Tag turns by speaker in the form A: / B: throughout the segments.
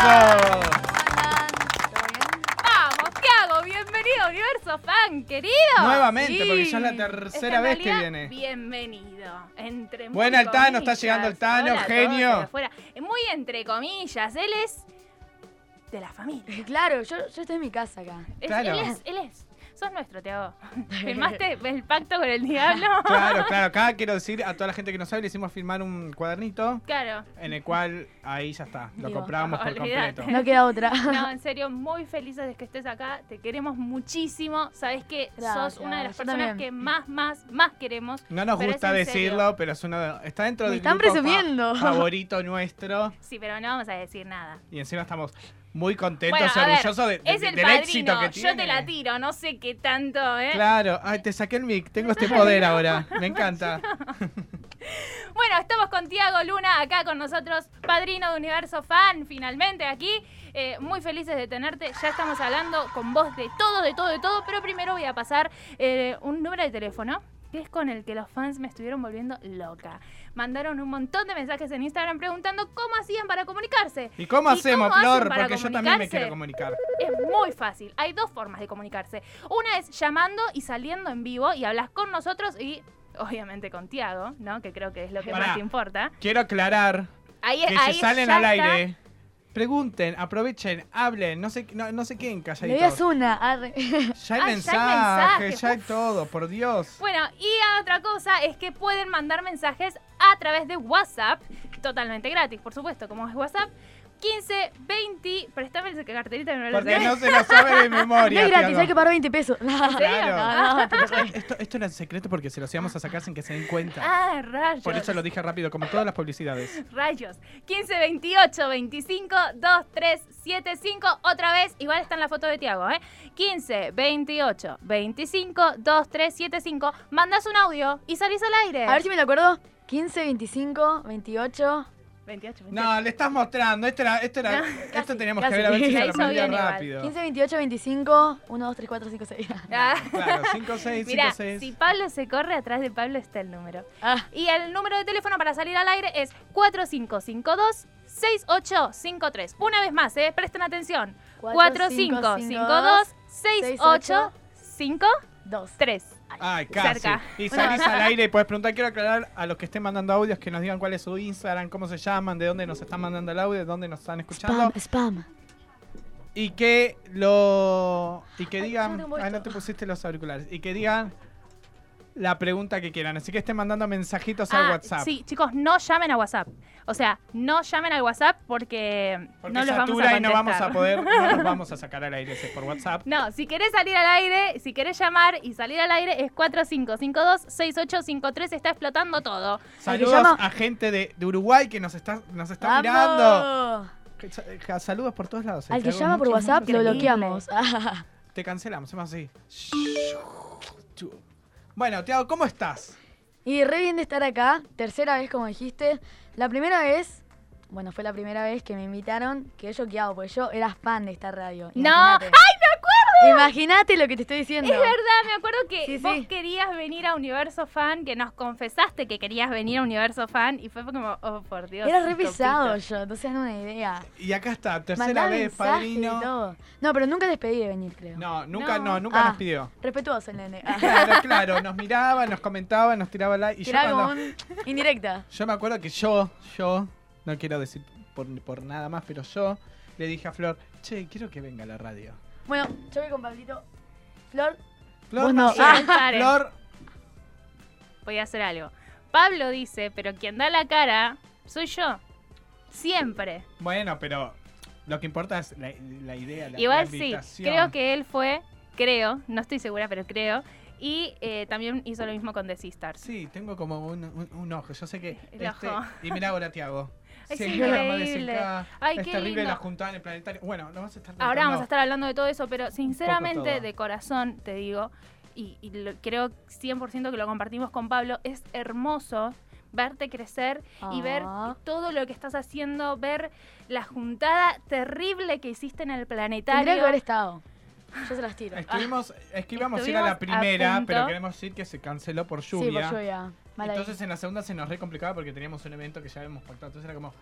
A: aplauso.
B: Vamos, ¿qué hago? Bienvenido a Universo Fan, querido.
A: Nuevamente,
B: Sí.
A: porque ya es la
B: Es que
A: tercera vez que
B: realidad,
A: viene.
B: Bienvenido. Entre
A: Buena, el Tano, está llegando el Tano, genio.
B: afuera. Muy entre comillas, él es de la familia.
C: Claro, yo, yo estoy en mi casa acá.
B: Es-
A: Claro.
B: Él es, él es. Sos nuestro, Teago. ¿Firmaste el pacto con el diablo?
A: Claro, claro. Acá quiero decir a toda la gente que no sabe, le hicimos firmar un cuadernito
B: Claro.
A: en el cual ahí ya está. Lo
C: Digo,
A: compramos por completo.
C: No queda otra.
B: No, en serio, muy felices de que estés acá. Te queremos muchísimo. Sabes que
C: Gracias,
B: sos una de las
C: yo
B: personas
C: también.
B: que más, más, más queremos.
A: No nos
B: Pero
A: gusta decirlo,
B: serio.
A: pero es uno de- está dentro
C: Me
A: del
C: están
A: grupo fa-
C: presumiendo.
A: favorito nuestro.
B: Sí, pero no vamos a decir nada.
A: Y encima estamos muy contentos
B: Bueno, a ver,
A: orgullosos de- de-
B: es el
A: del
B: padrino.
A: éxito que tiene.
B: Yo te la tiro, no sé qué tanto, ¿eh?
A: Claro, ay, te saqué el mic, tengo este poder ahora, me encanta.
B: Bueno, estamos con Tiago Luna acá con nosotros, padrino de Universo Fan, finalmente aquí. Eh, muy felices de tenerte. Ya estamos hablando con vos de todo, de todo, de todo. Pero primero voy a pasar eh, un número de teléfono que es con el que los fans me estuvieron volviendo loca. Mandaron un montón de mensajes en Instagram preguntando cómo hacían para comunicarse.
A: ¿Y cómo hacemos,
B: cómo
A: Flor? Porque yo también me quiero comunicar.
B: Es muy fácil. Hay dos formas de comunicarse. Una es llamando y saliendo en vivo y hablas con nosotros y obviamente con Tiago, ¿no? Que creo que es lo que
A: Pará.
B: más te importa.
A: Quiero aclarar
B: Ahí,
A: que
B: ahí
A: si salen al
B: está.
A: aire, pregunten, aprovechen, hablen, no se, no, no se queden
C: Le
A: calladitos.
C: digas una. arre.
A: Ya hay
B: Ah, ya hay
A: mensajes,
B: mensajes,
A: ya hay todo, por Dios.
B: Bueno, y otra cosa es que pueden mandar mensajes a través de WhatsApp, totalmente gratis, por supuesto, como es WhatsApp. 15, 20, préstame el carterita no lo
A: Porque
B: sé.
A: no se lo sabe de
C: No
A: memoria.
C: es gratis, hay que pagar 20 pesos.
A: Claro.
C: No, no, re-
A: Esto, esto era en secreto porque se los íbamos a sacar sin que se den cuenta.
B: Ah, rayos.
A: Por eso lo dije rápido, como todas las publicidades.
B: Rayos. 15, 28, 25, 2, 3, 7, 5. Otra vez, igual está en la foto de Tiago, ¿eh? 15, 28, 25, 2, 3, 7, 5. Mandas un audio y salís al aire.
C: A ver si me lo acuerdo. 15, 25, 28.
B: 28, 28.
A: No, le estás mostrando. Esto era, esto era,
B: No,
A: esto teníamos
C: casi.
A: que ver a ver si
B: La
A: se aprendía
B: bien igual.
A: rápido.
C: 15, 28, 25. 1, 2, 3, 4, 5, 6.
B: Ah.
A: Claro, 5, 6, 5,
B: Mira,
A: 6.
B: si Pablo se corre, atrás de Pablo está el número.
C: Ah,
B: Y el número de teléfono para salir al aire es 4552-6853. Una vez más, ¿eh? Presten atención. 4552-6853.
C: 2.
A: Ay, casi.
B: Cerca.
A: Y salís al aire y puedes preguntar. Quiero aclarar a los que estén mandando audios que nos digan cuál es su Instagram, cómo se llaman, de dónde nos están mandando el audio, de dónde nos están escuchando.
C: Spam, spam.
A: Y que lo. Y que digan.
C: yo no
A: te pusiste los auriculares. Y que digan la pregunta que quieran. Así que estén mandando mensajitos al
B: Ah,
A: WhatsApp.
B: Sí, chicos, no llamen a WhatsApp. O sea, no llamen al WhatsApp porque,
A: Porque
B: no los vamos a
A: satura y no vamos a poder. No nos vamos a sacar al aire por WhatsApp.
B: No, si querés salir al aire, si querés llamar y salir al aire es 4552-6853. Está explotando todo.
A: Saludos a gente de, de Uruguay que nos está, nos está mirando. Ja- Saludos por todos lados. eh,
C: Al que llama por WhatsApp lo bloqueamos.
A: Te cancelamos, hacemos así. Bueno, Tiago, ¿cómo estás?
C: Y re bien de estar acá. Tercera vez, como dijiste. La primera vez, bueno, fue la primera vez que me invitaron, que yo choqueado, porque yo era fan de esta radio.
B: No,
C: Imagínate.
B: ¡ay!
C: Imagínate lo que te estoy diciendo.
B: Es verdad, me acuerdo que
C: Sí,
B: vos
C: sí.
B: querías venir a Universo Fan, que nos confesaste que querías venir a Universo Fan y fue como, oh, por Dios.
C: Era re
B: copito.
C: pesado yo, no se dan una idea.
A: Y acá está, tercera vez, padrino.
C: No, pero nunca despedí de venir, creo.
A: No, nunca, no,
B: No.
A: nunca
C: Ah.
A: nos pidió.
C: Respetuoso el nene. Ah,
A: Claro, claro, nos miraba, nos comentaba, nos tiraba. Y yo, cuando-
C: un indirecta.
A: yo me acuerdo que yo, yo, no quiero decir por, por nada más, pero yo le dije a Flor, che, quiero que venga a la radio.
C: Bueno, yo voy con Pablito. Flor,
A: Flor,
C: no. Ah.
B: Paren.
A: Flor,
B: Voy a hacer algo. Pablo dice, pero quien da la cara soy yo. Siempre.
A: bueno, pero lo que importa es la, la idea, la,
B: Igual
A: la
B: sí,
A: invitación.
B: creo que él fue, creo, no estoy segura, pero creo. Y eh, también hizo lo mismo con The Sisters.
A: Sí, tengo como un, un- un ojo. Yo sé que.
B: El
A: este-
B: ojo.
A: y mira ahora, Tiago.
B: Es increíble. Ay,
A: es
B: qué
A: terrible
B: lindo.
A: la juntada en el planetario. Bueno, lo vas a estar
B: Ahora vamos a estar hablando de todo eso, pero sinceramente, de corazón, te digo, y, y lo- creo 100% que lo compartimos con Pablo, es hermoso verte crecer y ver
C: Ah.
B: todo lo que estás haciendo, ver la juntada terrible que hiciste en el
C: tendría
B: planetario.
C: que haber estado. Yo se las tiro. Ah,
A: Estuvimos, es que íbamos a ir a la
B: a
A: primera,
B: punto.
A: pero queremos decir que se canceló por
C: sí,
A: lluvia.
C: por lluvia. Mal ahí.
A: Entonces en la segunda se nos re complicaba porque teníamos un evento que ya habíamos pactado. Entonces era como.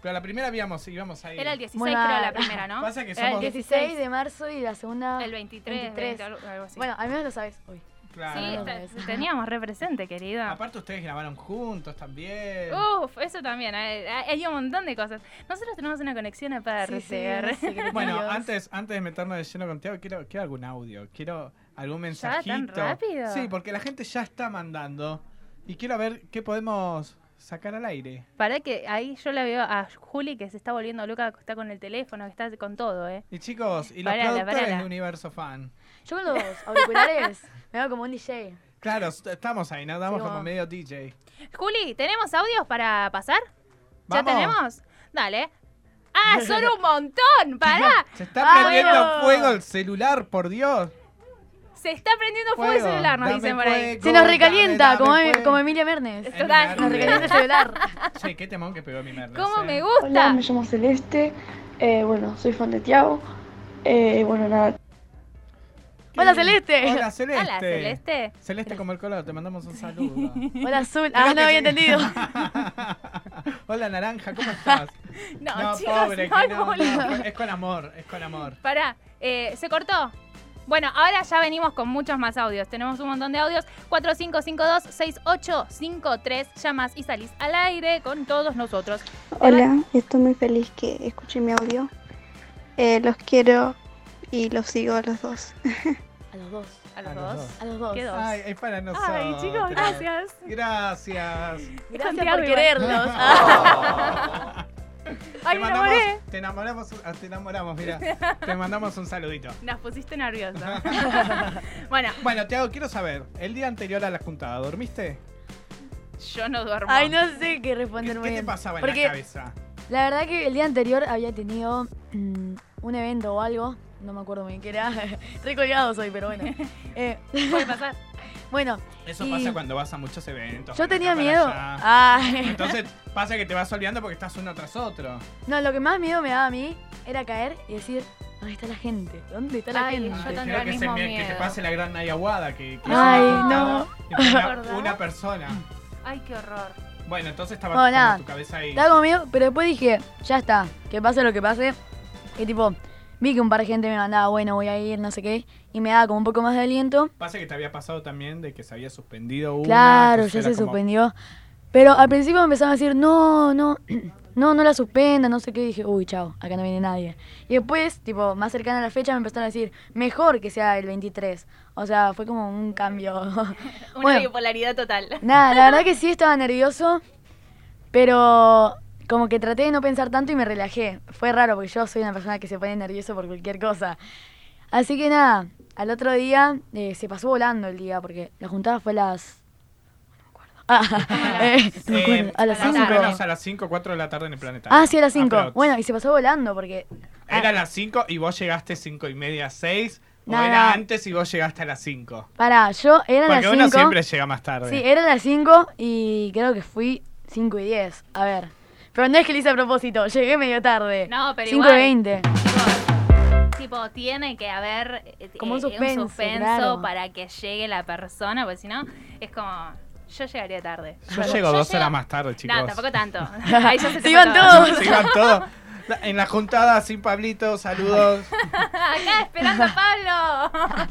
A: Pero a la primera íbamos, íbamos a ir.
B: Era el 16,
C: Muy
B: creo, la primera, ¿no?
A: Pasa que
B: Era el
A: somos-
C: 16 de marzo y la segunda.
B: El 23,
C: 23.
B: 20, algo- algo así.
C: Bueno, al menos lo sabes hoy.
A: Claro.
B: sí, te- teníamos re presente, querido.
A: Aparte ustedes grabaron juntos también.
B: Uf, eso también. Hay, hay un montón de cosas. Nosotros tenemos una conexión aparte.
C: Sí.
A: Bueno, antes, antes de meternos de lleno contigo, quiero, quiero algún audio, quiero algún mensajito.
B: tan rápido?
A: Sí, porque la gente ya está mandando y quiero ver qué podemos sacar al aire.
B: Para que ahí yo la veo a Juli que se está volviendo loca, que está con el teléfono, que está con todo, ¿eh?
A: Y chicos, y los
B: Parala,
A: productores
B: parala.
A: de Universo Fan.
C: Yo con los auriculares me veo como un DJ.
A: Claro, est- estamos ahí, ¿no? Damos
C: Sí,
A: como medio DJ.
B: Juli, ¿tenemos audios para pasar? ¿Ya
A: ¿Vamos?
B: tenemos? Dale. ¡Ah, son un montón! ¡Pará!
A: Se está
C: Ah,
A: prendiendo
C: bueno.
A: fuego el celular, por Dios.
B: Se está prendiendo fuego, el
A: Fuego,
B: celular, nos
A: dame
B: dicen por ahí.
A: fuego.
C: Se nos
A: Dame,
C: recalienta,
A: dame
C: como,
A: fuego.
C: como Emilia Mernes.
A: Es
B: Total.
C: Nos recalienta el celular.
A: Che, qué temón que pegó mi Mernes.
B: ¿Cómo
A: eh.
B: me
D: Hola,
B: gusta?
D: me llamo Celeste. Eh, bueno, soy fan de Tiago. Eh, bueno, nada.
C: Hola, Celeste.
A: Hola, Celeste.
B: Hola, Celeste.
A: Celeste como el color, te mandamos un saludo.
C: Hola, Azul. Ah, no había entendido.
A: Hola, Naranja, ¿cómo estás?
B: No, chicos,
A: pobre,
B: no,
A: que
B: no,
A: no,
B: no.
A: no, Es con amor, es con amor.
B: Pará, eh, ¿se cortó? Bueno, ahora ya venimos con muchos más audios. Tenemos un montón de audios. 4552-6853. Llamas y salís al aire con todos nosotros.
E: Hola, estoy muy feliz que escuché mi audio. Eh, los quiero y los sigo a los dos.
C: A los dos.
B: A los
A: A los
B: dos.
A: dos.
C: A los dos.
B: ¿Qué dos?
A: Ay, es para nosotros.
B: Ay, chicos, gracias.
A: Gracias.
C: Gracias
B: Santiago
C: por quererlos.
B: Ay,
A: te,
B: me
A: mandamos,
B: enamoré.
A: te enamoramos, ah, te enamoramos, mira. Te mandamos un saludito.
B: Nos pusiste nerviosa. bueno,
A: Bueno, Tiago, quiero saber, el día anterior a la juntada, ¿dormiste?
B: yo no duermo.
C: Ay, no sé qué
A: ¿Qué,
C: responder muy
A: qué te pasaba en la cabeza?
C: la verdad que el día anterior había tenido mm, un evento o algo. No me acuerdo muy bien qué era. Estoy colgado soy, pero bueno. Eh,
B: Puede pasar.
C: bueno,
A: Eso
C: y-
A: pasa cuando vas a muchos eventos.
C: yo tenía miedo. Ay.
A: Entonces pasa que te vas olvidando porque estás uno tras otro.
C: No, lo que más miedo me daba a mí era caer y decir, ¿dónde está la gente? ¿Dónde está la
B: Ay,
C: gente?
B: yo tendría el
A: que, es
B: mismo
A: el mie- que te
B: miedo.
A: pase la gran Ayahuada, que, que
C: Ay, no.
A: con una, persona.
B: Ay, qué horror.
A: Bueno, entonces estaba
C: nada.
A: tu cabeza ahí.
C: Estaba conmigo, pero después dije, ya está, que pase lo que pase. Y tipo, vi que un par de gente me mandaba, bueno, voy a ir, no sé qué. Y me daba como un poco más de aliento.
A: Pasa que te había pasado también de que se había suspendido una.
C: Claro, ya se
A: como-
C: suspendió. Pero al principio me empezaron a decir, no, no, no, no la suspenda, no sé qué. Y dije, uy, chao, acá no viene nadie. Y después, tipo, más cercana a la fecha, me empezaron a decir, mejor que sea el 23. O sea, fue como un cambio.
B: Una
C: Bueno.
B: bipolaridad total.
C: Nada, la verdad que sí estaba nervioso, pero como que traté de no pensar tanto y me relajé. Fue raro porque yo soy una persona que se pone nervioso por cualquier cosa. Así que nada, al otro día eh, se pasó volando el día porque la juntada fue a las... No me acuerdo. Ah, eh, no me acuerdo. A las
B: a la
A: más o
C: 5.
A: menos a las 5, 4 de la tarde en el planetario.
C: Ah, sí, a las 5.
A: Aprox.
C: Bueno, y se pasó volando porque...
A: Era
C: ah,
A: a las 5 y vos llegaste 5 y media, 6. O
C: No,
A: era
C: no.
A: antes y vos llegaste a las 5.
C: Pará, yo era
A: Porque
C: las
A: uno
C: 5.
A: siempre llega más tarde.
C: Sí, eran las 5 y creo que fui 5 y 10. A ver. Pero no es que lo hice a propósito, llegué medio tarde.
B: No, pero
C: 5
B: igual.
C: y 20.
B: Tipo, tipo, tiene que haber eh,
C: Como un
B: eh,
C: suspenso,
B: suspenso
C: claro.
B: para que llegue la persona, porque si no, es como. Yo llegaría tarde.
A: Yo llego dos horas más tarde, chicos.
B: No, tampoco tanto. Ahí ya se
C: iban
B: todo.
C: todos.
A: Se iban todos. En la juntada sin Pablito, saludos.
B: Acá esperando a Pablo.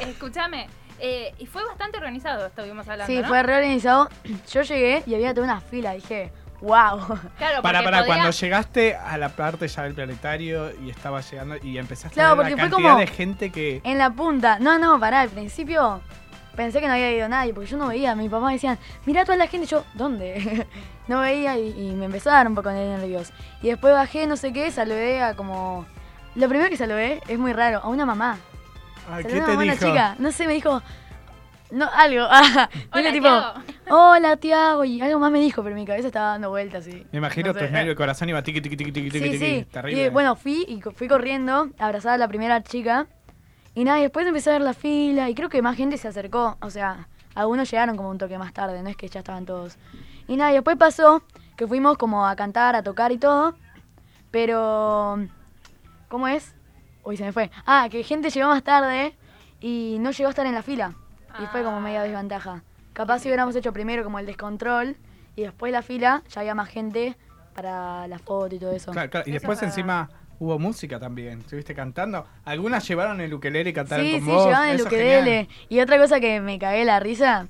B: Escúchame. eh, y fue bastante organizado, estuvimos hablando.
C: Sí,
B: ¿no?
C: fue reorganizado. Yo llegué y había toda una fila. Dije, wow.
B: Claro,
A: Para, para,
B: podía-
A: cuando llegaste a la parte ya del planetario y estaba llegando y empezaste
C: Claro,
A: a ver la
C: porque fue
A: cantidad
C: como-
A: de gente que...
C: En la punta. No, no, pará. Al principio pensé que no había ido nadie porque yo no veía. Mi papá me decían, mira toda la gente. Y yo, ¿dónde? no veía y, y me empezó a dar un poco de nervios. Y después bajé, no sé qué, saludé a como. Lo primero que saludé es muy raro, a una mamá.
A: Ay,
C: Saludé
A: ¿Qué
C: a
A: te dijo?
C: una chica. No sé, me dijo. No, algo. Ah,
B: Hola,
C: tipo,
B: Tiago.
C: hola Tiago. Y algo más me dijo, pero mi cabeza estaba dando vueltas y.
A: Me imagino
C: no
A: tu
C: sé.
A: nervio, el corazón iba tiqui, tiqui, tiqui, tiqui, tiqui,
C: Sí,
A: tiqui.
C: sí.
A: Terrible.
C: Y bueno, fui y fui corriendo, abrazada a la primera chica. Y nada, y después empecé a ver la fila y creo que más gente se acercó. O sea, algunos llegaron como un toque más tarde, no es que ya estaban todos. Y nada, y después pasó que fuimos como a cantar, a tocar y todo. Pero, ¿cómo es? Uy, se me fue. Ah, que gente llegó más tarde y no llegó a estar en la fila. Y fue como media
B: Ah.
C: desventaja. Capaz si hubiéramos hecho primero como el descontrol y después la fila, ya había más gente para la foto y todo eso.
A: Claro, claro. Y
B: Eso
A: después encima hubo música también. ¿Estuviste cantando? Algunas llevaron el ukelele y cantaron
C: Sí,
A: con
C: sí,
A: vos.
C: llevaban el ukelele. Y otra cosa que me cagué la risa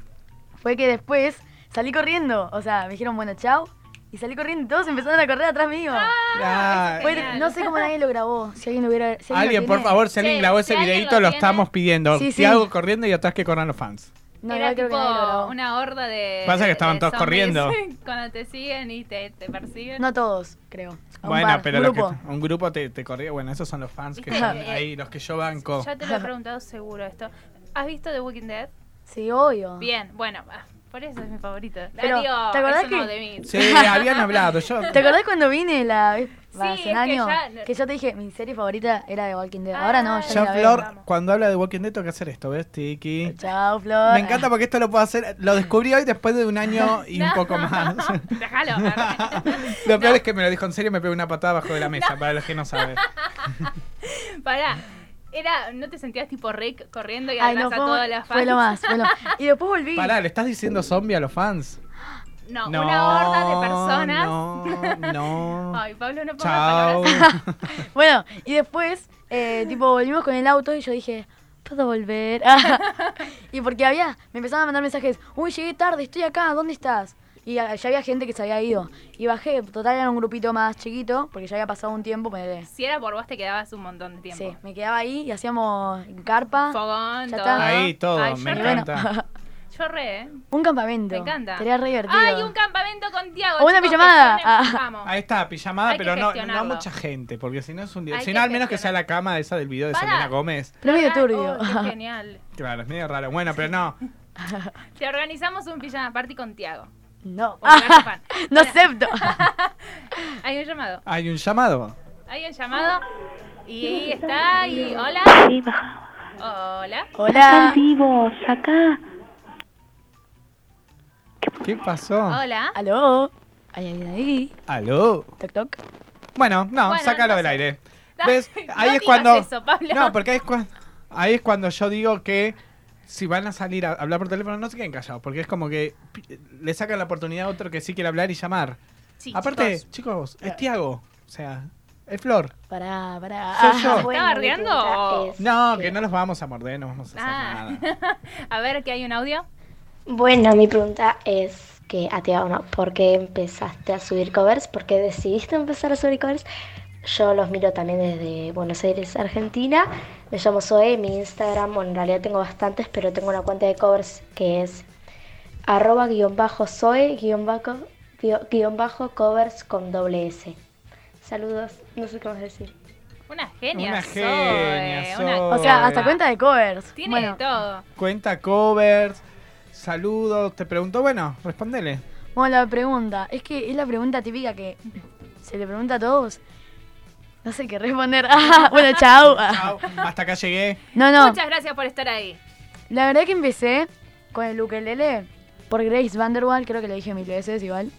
C: fue que después salí corriendo. O sea, me dijeron, bueno, chao. Y salí corriendo y todos empezaron a correr atrás mío.
A: Ah,
C: Fue- no sé cómo nadie lo grabó. Si alguien lo hubiera. si
A: Alguien,
C: lo
A: por
C: tiene.
A: favor, si alguien
B: Sí,
A: grabó
B: si
A: ese
B: alguien
A: videito,
B: lo
A: lo,
B: tiene.
A: estamos pidiendo.
C: Sí, sí.
A: Corriendo y atrás que corran los fans.
C: No,
B: Era
C: igual creo que
B: tipo
C: nadie lo grabó.
B: una horda de.
A: Pasa que estaban
B: de
A: todos
B: zombies
A: corriendo.
B: Cuando te siguen y te, te persiguen.
C: No todos, creo. A un
A: Bueno, pero
C: un
A: los que-
C: grupo.
A: un grupo te, te corría. Bueno, esos son los fans que
B: Viste
A: están
B: que-
A: ahí, los que yo banco.
B: Ya te lo he preguntado seguro esto. ¿Has visto The Walking Dead?
C: Sí, obvio.
B: Bien, bueno, ah, por eso es mi favorito.
C: Pero, ¿te acordás que-
B: de mis.
A: Sí, habían hablado. Yo,
C: ¿Te acordás cuando vine la vez
B: Sí,
C: hace un año?
B: ya-
C: Que yo te dije, mi serie favorita era de Walking Dead.
B: Ah,
C: Ahora no, ya
A: yo
C: la
A: Flor,
C: veo.
A: cuando habla de Walking Dead, tengo que hacer esto, ¿ves, Tiki?
C: Chao, Flor.
A: Me encanta porque esto lo puedo hacer. Lo descubrí hoy después de un año y un poco más.
B: Déjalo.
A: Lo peor es que me lo dijo en serio y me pegó una patada bajo de la mesa, para los que no saben.
B: Pará. Era, ¿No te sentías tipo Rick corriendo y
C: Ay, no,
B: a
C: fue,
B: todas las fans?
C: fue lo más, fue lo más. Y después volví.
A: Pará, ¿le estás diciendo zombie a los fans?
B: No, una horda de personas.
A: No, no.
B: Ay, Pablo, no
A: Chao.
C: Bueno, y después, eh, tipo, volvimos con el auto y yo dije, ¿puedo volver? y porque había, me empezaban a mandar mensajes, uy, llegué tarde, estoy acá, ¿dónde estás? Y ya había gente que se había ido. Y bajé, total era un grupito más chiquito, porque ya había pasado un tiempo, ponele.
B: Si era por vos, te quedabas un montón de tiempo.
C: Sí, me quedaba ahí y hacíamos carpa.
B: Fogón,
C: Ya
B: todo.
C: está.
A: Ahí todo,
B: Ay,
A: me
C: Y bueno,
A: encanta.
B: Yo re, ¿eh?
C: un campamento.
B: Me encanta.
C: Sería re divertido.
B: Ay, un campamento con Tiago.
C: O una
B: chicos,
C: pijamada. Ah.
B: Vamos.
A: Ahí está, pijamada,
B: Hay
A: pero no, no mucha gente, porque si no es un día. Si no, al menos que sea la cama de esa del video de. Selena Gómez.
C: Pero medio
B: Ay,
C: turbio.
B: oh, genial.
A: Claro, es medio raro. Bueno, pero no.
B: Te organizamos un pijama party con Tiago.
C: No. No acepto.
B: Hay un llamado.
A: Hay un llamado.
B: Hay un llamado. Y ahí está. Y hola. Hola.
C: Hola.
E: vivos, acá.
A: ¿Qué pasó?
B: Hola.
C: ¿Aló? ¿Hay alguien ahí?
A: ¿Aló?
C: Toc, toc.
A: Bueno, no,
B: Bueno,
A: sácalo
B: no
A: del
B: sé.
A: aire.
B: No,
A: ¿Ves?
B: no
A: Ahí es
B: digas
A: cuando.
B: eso, Pablo.
A: No, porque ahí es cuando. Ahí es cuando yo digo que si van a salir a hablar por teléfono, no se queden callados, porque es como que le sacan la oportunidad a otro que sí quiere hablar y llamar.
B: Sí,
A: Aparte,
B: chicos.
A: chicos, es Tiago. O sea, es Flor.
C: Pará, pará.
A: Soy yo.
B: ¿Se está bardeando o-
A: No, que no los vamos a morder, no vamos a hacer
B: Ah.
A: nada.
B: A ver, que hay un audio.
F: Bueno, mi pregunta es que a Tiago, ¿no? ¿Por qué empezaste a subir covers? ¿Por qué decidiste empezar a subir covers? Yo los miro también desde Buenos Aires, Argentina. Me llamo Zoe, mi Instagram, bueno, en realidad tengo bastantes, pero tengo una cuenta de covers que es arroba guion bajo Zoe guion bajo, guión- bajo covers con doble S. Saludos, no sé qué más decir.
B: Una genia.
A: Una
B: Zoe,
A: genia,
B: una-.
C: O sea, hasta cuenta de covers.
B: Tiene
C: bueno,
B: de todo.
A: Cuenta covers, saludos. Te pregunto, bueno, respondele.
C: bueno, la pregunta. Es que es la pregunta típica que se le pregunta a todos. No sé qué responder. Ah, bueno, chao.
A: Chao, hasta acá llegué.
C: No, no.
B: Muchas gracias por estar ahí.
C: La verdad que empecé con el ukelele por Grace Vanderwall. Creo que le dije mil veces igual.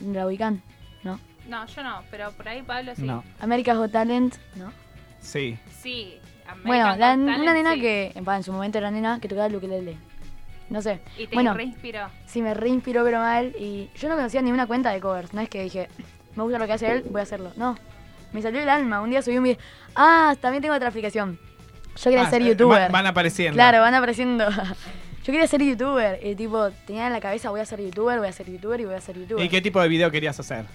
C: La ubican, ¿no?
B: No, yo no, pero por ahí Pablo sí.
A: No,
C: America's Got Talent, ¿no?
A: sí.
B: Sí. American
C: Bueno,
B: Got
C: la-
B: Talent,
C: una nena
B: sí.
C: que, en su momento era nena que tocaba el ukelele. No sé.
B: Y te
C: bueno,
B: reinspiró.
C: sí me reinspiró pero mal y yo no conocía ni una cuenta de covers. No es que dije, me gusta lo que hace él, voy a hacerlo. No. Me salió el alma. Un día subí un video. Ah, también tengo otra aplicación. Yo quería
A: Ah,
C: ser
A: eh,
C: youtuber.
A: Van, van apareciendo.
C: Claro, van apareciendo. Yo quería ser youtuber. Y tipo, tenía en la cabeza, voy a ser youtuber, voy a ser youtuber y voy a ser youtuber.
A: ¿Y qué tipo de video querías hacer?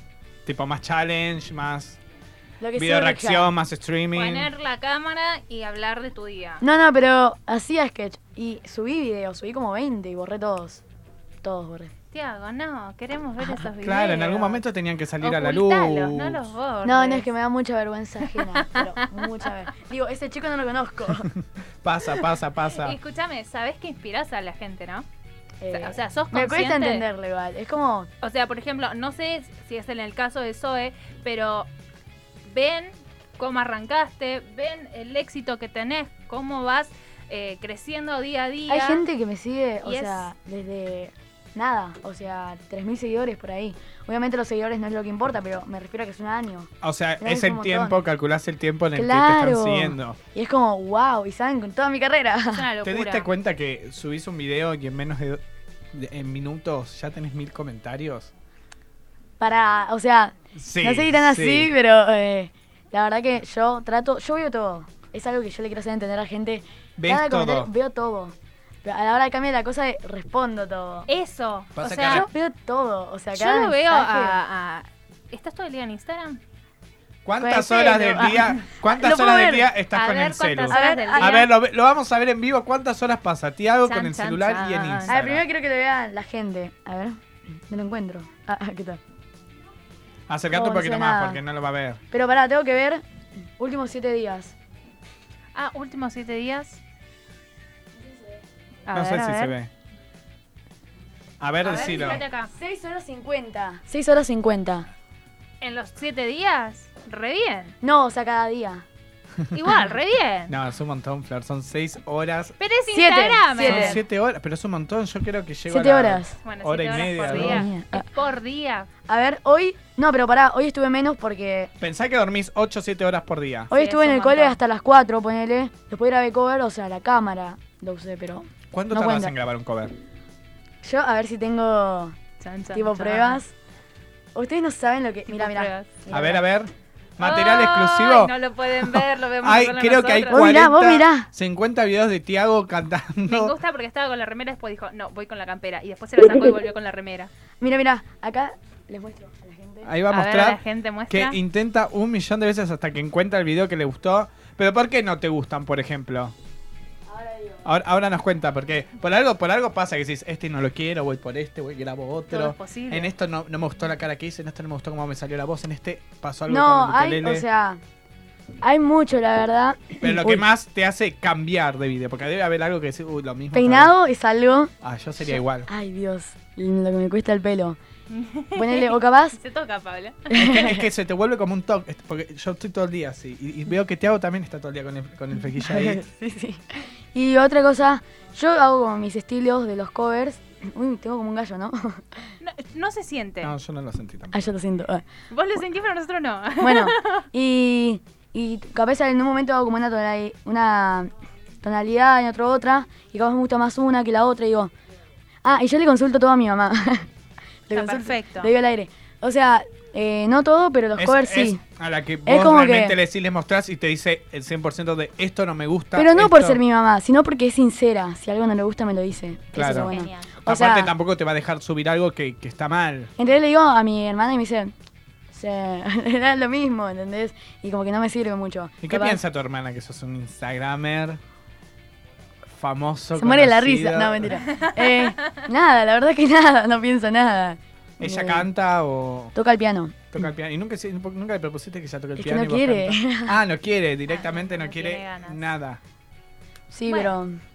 A: Tipo más challenge, más
C: Lo que
A: video
C: surja.
A: reacción, más streaming.
B: Poner la cámara y hablar de tu día.
C: No, no, pero hacía sketch. Y subí videos, subí como 20 y borré todos. Todos borré.
B: Tiago, no, queremos ver esos videos.
A: Claro, en algún momento tenían que salir a la luz.
B: No los borres.
C: No, no, es que me da mucha vergüenza ajena. pero mucha vergüenza. Digo, ese chico no lo conozco.
A: Pasa, pasa, pasa.
B: Y escúchame, ¿sabés que inspirás a la gente, no?
C: Eh,
B: o sea, sos
C: Me cuesta
B: consciente?
C: entenderlo igual. Es como.
B: O sea, por ejemplo, no sé si es en el caso de Zoe, pero ven cómo arrancaste, ven el éxito que tenés, cómo vas eh, creciendo día a día.
C: Hay gente que me sigue, o
B: es-
C: sea, desde nada, o sea, 3.000 seguidores por ahí. Obviamente los seguidores no es lo que importa, pero me refiero a que es un año.
A: O sea, es
C: es
A: el tiempo, calculás el tiempo en el que te están siguiendo.
C: Y es como, wow, y saben con toda mi carrera.
B: Es una
A: ¿Te diste cuenta que subís un video y en menos de, de- en minutos ya tenés mil comentarios?
C: Para, o sea,
A: Sí.
C: no sé si tan así,
A: sí.
C: pero eh, la verdad que yo trato, yo veo todo. Es algo que yo le quiero hacer entender a la gente.
A: ¿Ves
C: Cada
A: todo?
C: veo todo. Pero a la hora de cambiar la cosa, respondo todo.
B: Eso.
A: Pasa
B: o sea,
C: Yo veo todo, o sea,
B: yo lo veo a, a- ¿Estás todo el día en Instagram?
A: ¿Cuántas
C: Puede
A: horas
C: ser,
A: del día, cuántas horas del día estás
B: A
A: con el celu?
B: cuántas
C: A ver, a
A: lo, vamos a ver en vivo. ¿Cuántas horas pasa Tiago con el
B: chan,
A: celular y en. Instagram?
C: A ver, primero quiero que lo vea la gente. A ver, no lo encuentro. Ah, ah, ¿qué tal?
A: Acércate
C: No,
A: un
C: no
A: poquito
C: sé
A: más
C: nada.
A: porque no lo va a ver.
C: Pero pará, tengo que ver últimos siete días.
B: Ah, últimos siete días. A
A: no
B: ver,
A: sé
B: a
A: si
B: ver.
A: se ve. A ver,
B: A
A: decilo.
B: fíjate acá.
C: 6 horas 50. 6 horas 50.
B: En los siete días, re bien.
C: No, o sea, cada día.
B: Igual, re bien.
A: No, es un montón, Flor. Son seis horas.
B: Pero es
C: Siete,
B: Instagram.
A: Son
C: siete.
B: ¿eh?
A: siete horas, pero es un montón. Yo creo que llego a
C: 7
A: la
C: horas.
B: Bueno,
A: hora y
B: siete horas
A: media.
B: por
A: ¿no?
B: día. Es por día.
C: A ver, hoy. No, pero pará, hoy estuve menos porque.
A: Pensá que dormís 8 o 7 horas por día.
C: Hoy
B: Sí,
C: estuve
B: es
C: en
B: un
C: el cole
B: montón.
C: hasta las 4, ponele. Después grabé cover, o sea, la cámara lo usé, pero.
A: ¿Cuánto
C: No
A: tardas
C: cuenta.
A: en grabar un cover?
C: Yo, a ver si tengo.
B: Chan, chan,
C: tipo
B: chan.
C: pruebas. Ustedes no saben lo que. Mira, mira.
A: A ver, a ver. Material
B: Ay,
A: exclusivo.
B: No lo pueden ver, lo vemos solo
A: creo que hay
B: nosotros.
C: Vos mirá,
A: 40,
C: vos mirá.
A: 50 videos de Tiago
B: Me
A: cantando.
B: gusta porque estaba con la remera, después dijo, no, voy con la campera. Y después se la sacó y volvió con la remera.
C: Mira, mira. Acá les muestro a la gente.
A: Ahí va a
B: A ver,
A: mostrar
B: la gente muestra.
A: que intenta un millón de veces hasta que encuentra el video que le gustó. Pero ¿por qué no te gustan, por ejemplo?
C: Ahora.
A: Ahora, nos cuenta, porque por algo, por algo pasa que decís, este no lo quiero, voy por este, voy grabo
B: Todo
A: otro.
B: es posible.
A: En esto no, no me gustó la cara que hice, en esto no me gustó cómo me salió la voz, en este pasó algo
C: No,
A: con el
C: hay, o sea. Hay mucho, la verdad.
A: Pero lo que más te hace cambiar de video, porque debe haber algo que decir, uy, lo mismo.
C: Peinado es algo.
A: Ah, yo sería igual.
C: Ay, Dios. Lo que me cuesta el pelo. Ponele, o capaz.
B: Se toca, Pablo.
A: Es que, es que se te vuelve como un toque, porque yo estoy todo el día así. Y, y veo que Tiago también está todo el día con el, con el ahí.
C: sí, sí. Y otra cosa, yo hago como mis estilos de los covers. Uy, tengo como un gallo, ¿no?
B: No, no se siente.
A: No, yo no lo sentí
C: ah,
A: tampoco.
C: yo lo siento. Ah.
B: Vos lo sentís, pero nosotros no.
C: Bueno, y, y capaz en un momento hago como una tonalidad, una tonalidad, en otro otra, y capaz me gusta más una que la otra, y digo, ah, y yo le consulto todo a mi mamá. Le
B: Está
C: consulto,
B: perfecto.
C: Le digo al aire. O sea, eh, no todo, pero los
A: Es-
C: covers
A: es
C: sí.
A: a la que vos
C: como
A: realmente
C: que-
A: le decís, le mostrás y te dice el 100% de esto no me gusta.
C: Pero no por ser mi mamá, sino porque es sincera. Si algo no le gusta, me lo dice. Eso
A: Claro.
C: es bueno.
B: Genial.
C: O
A: Aparte
C: sea,
A: tampoco te va a dejar subir algo que, que está mal.
C: Entonces le digo a mi hermana y me dice, se, era lo mismo, ¿entendés? Y como que no me sirve mucho.
A: ¿Y qué
C: Capaz-
A: piensa tu hermana que sos un Instagramer famoso?
C: Se muere de la
A: conocido?
C: risa. No, mentira. Eh, nada, la verdad que nada, no pienso nada.
A: ¿Ella canta o
C: Toca el piano.
A: toca el piano? ¿Y nunca, se- nunca le propusiste que ella toque el
C: Es que
A: piano?
C: no quiere.
A: Ah, no quiere, directamente
B: Ah,
A: no,
B: no
A: quiere nada.
C: Sí,
B: Bueno.
C: pero.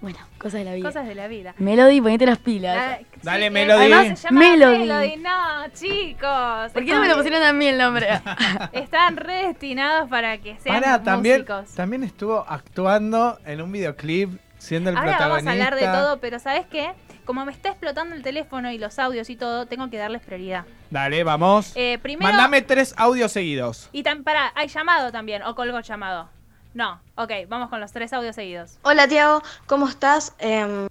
C: Bueno, cosas de la vida.
B: Cosas de la vida.
C: Melody, ponete las pilas.
A: Dale,
B: sí,
A: Melody.
B: además se llama
C: Melody.
B: Melody. No, chicos.
C: ¿Por qué no me lo pusieron a mí el nombre?
B: Están redestinados para que sean
A: Para, también,
B: músicos.
A: también estuvo actuando en un videoclip siendo el
B: Ahora vamos a
A: protagonista.
B: hablar de todo, pero ¿sabes qué? Como me está explotando el teléfono y los audios y todo, tengo que darles prioridad.
A: Dale, vamos.
B: Eh, primero,
A: Mándame tres audios seguidos.
B: y tan, pará, hay llamado también, o colgo llamado. No, ok, vamos con los tres audios seguidos.
E: Hola Tiago, ¿cómo estás? Em,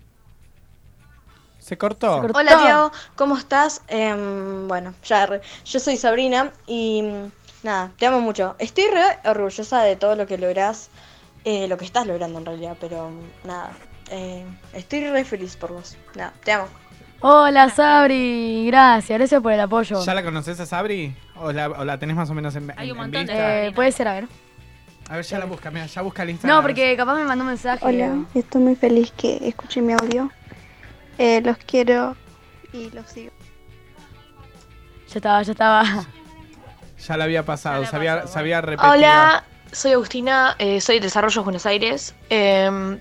A: ¿Se cortó?
C: Se cortó.
E: hola Tiago, ¿cómo estás? Em, bueno, ya, re- yo soy Sabrina y mm, nada, te amo mucho. Estoy re orgullosa de todo lo que lográs, eh, lo que estás logrando en realidad, pero mm, nada, eh, estoy re feliz por vos. Nada, te amo.
C: Hola, Sabri. Gracias, gracias por el apoyo.
A: ¿Ya la conoces a Sabri? ¿O la, o la tenés más o menos en,
B: Hay un
A: en
B: montón de-?
C: Eh, puede ser, a ver.
A: A ver, ya la busca, mira, ya busca el Instagram.
C: No, porque capaz me mandó un mensaje.
E: Hola, estoy muy feliz que escuché mi audio. Eh, los quiero y los sigo.
C: Ya estaba, ya estaba.
A: Ya la había pasado,
B: Ya la
A: se, había, se había repetido.
G: Hola, soy Agustina, eh, soy de Desarrollo Buenos Aires. Eh,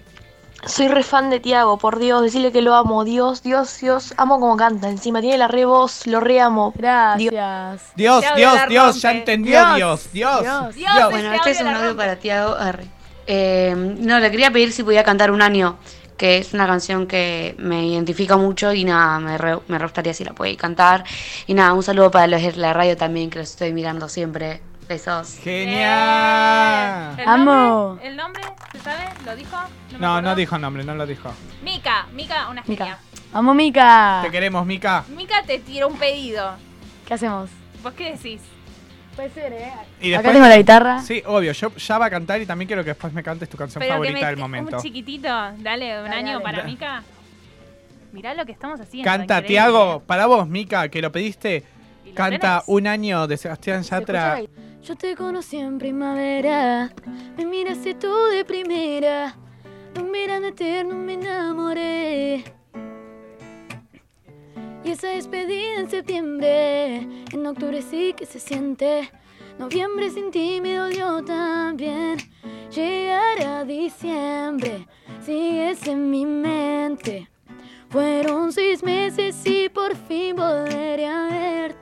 G: soy re fan de Tiago, por Dios, decirle que lo amo. Dios, Dios, Dios, amo como canta. Encima tiene la re voz, lo re amo.
C: Gracias.
A: Dios, Dios, Dios, ya entendió
C: Dios,
A: Dios, Dios,
C: Dios.
B: Dios,
H: Bueno,
B: Este
H: es un audio para Tiago R. Eh, no, le quería pedir si podía cantar un año que es una canción que me identifica mucho y nada, me re, me re gustaría si la puede cantar. Y nada, un saludo para los de la radio también, que los estoy mirando siempre. Besos.
A: ¡Genial!
B: ¿El
C: Amo.
B: nombre? ¿El nombre? ¿Se sabe? ¿Lo dijo? me
A: No, no dijo nombre, no lo dijo.
B: Mica, Mica, una genia.
C: Mica. Vamos, Mica.
A: Te queremos, Mica.
B: Mica te tiró un pedido.
C: ¿Qué hacemos?
B: ¿Vos qué decís?
C: Puede ser, ¿eh?
A: Y
C: Acá tengo la guitarra.
A: Sí, obvio, yo ya va a cantar y también quiero que después me cantes tu canción favorita del momento.
B: Un chiquitito, dale, un
C: Dale,
B: año
C: dale.
B: para
A: Da-
B: Mica. Mirá lo que estamos haciendo.
A: Canta,
B: increíble.
A: Tiago, para vos, Mica, que lo pediste.
B: ¿Y lo
A: Canta
B: tenés?
A: un año de Sebastián
C: ¿Se escucha
A: Yatra.
C: la guitarra? Yo te conocí en primavera, me miraste tú de primera, un verano eterno me enamoré. Y esa despedida en septiembre, en octubre sí que se siente, noviembre sin ti me también. Llegar a diciembre, sigues en mi mente. Fueron seis meses y por fin volveré a verte.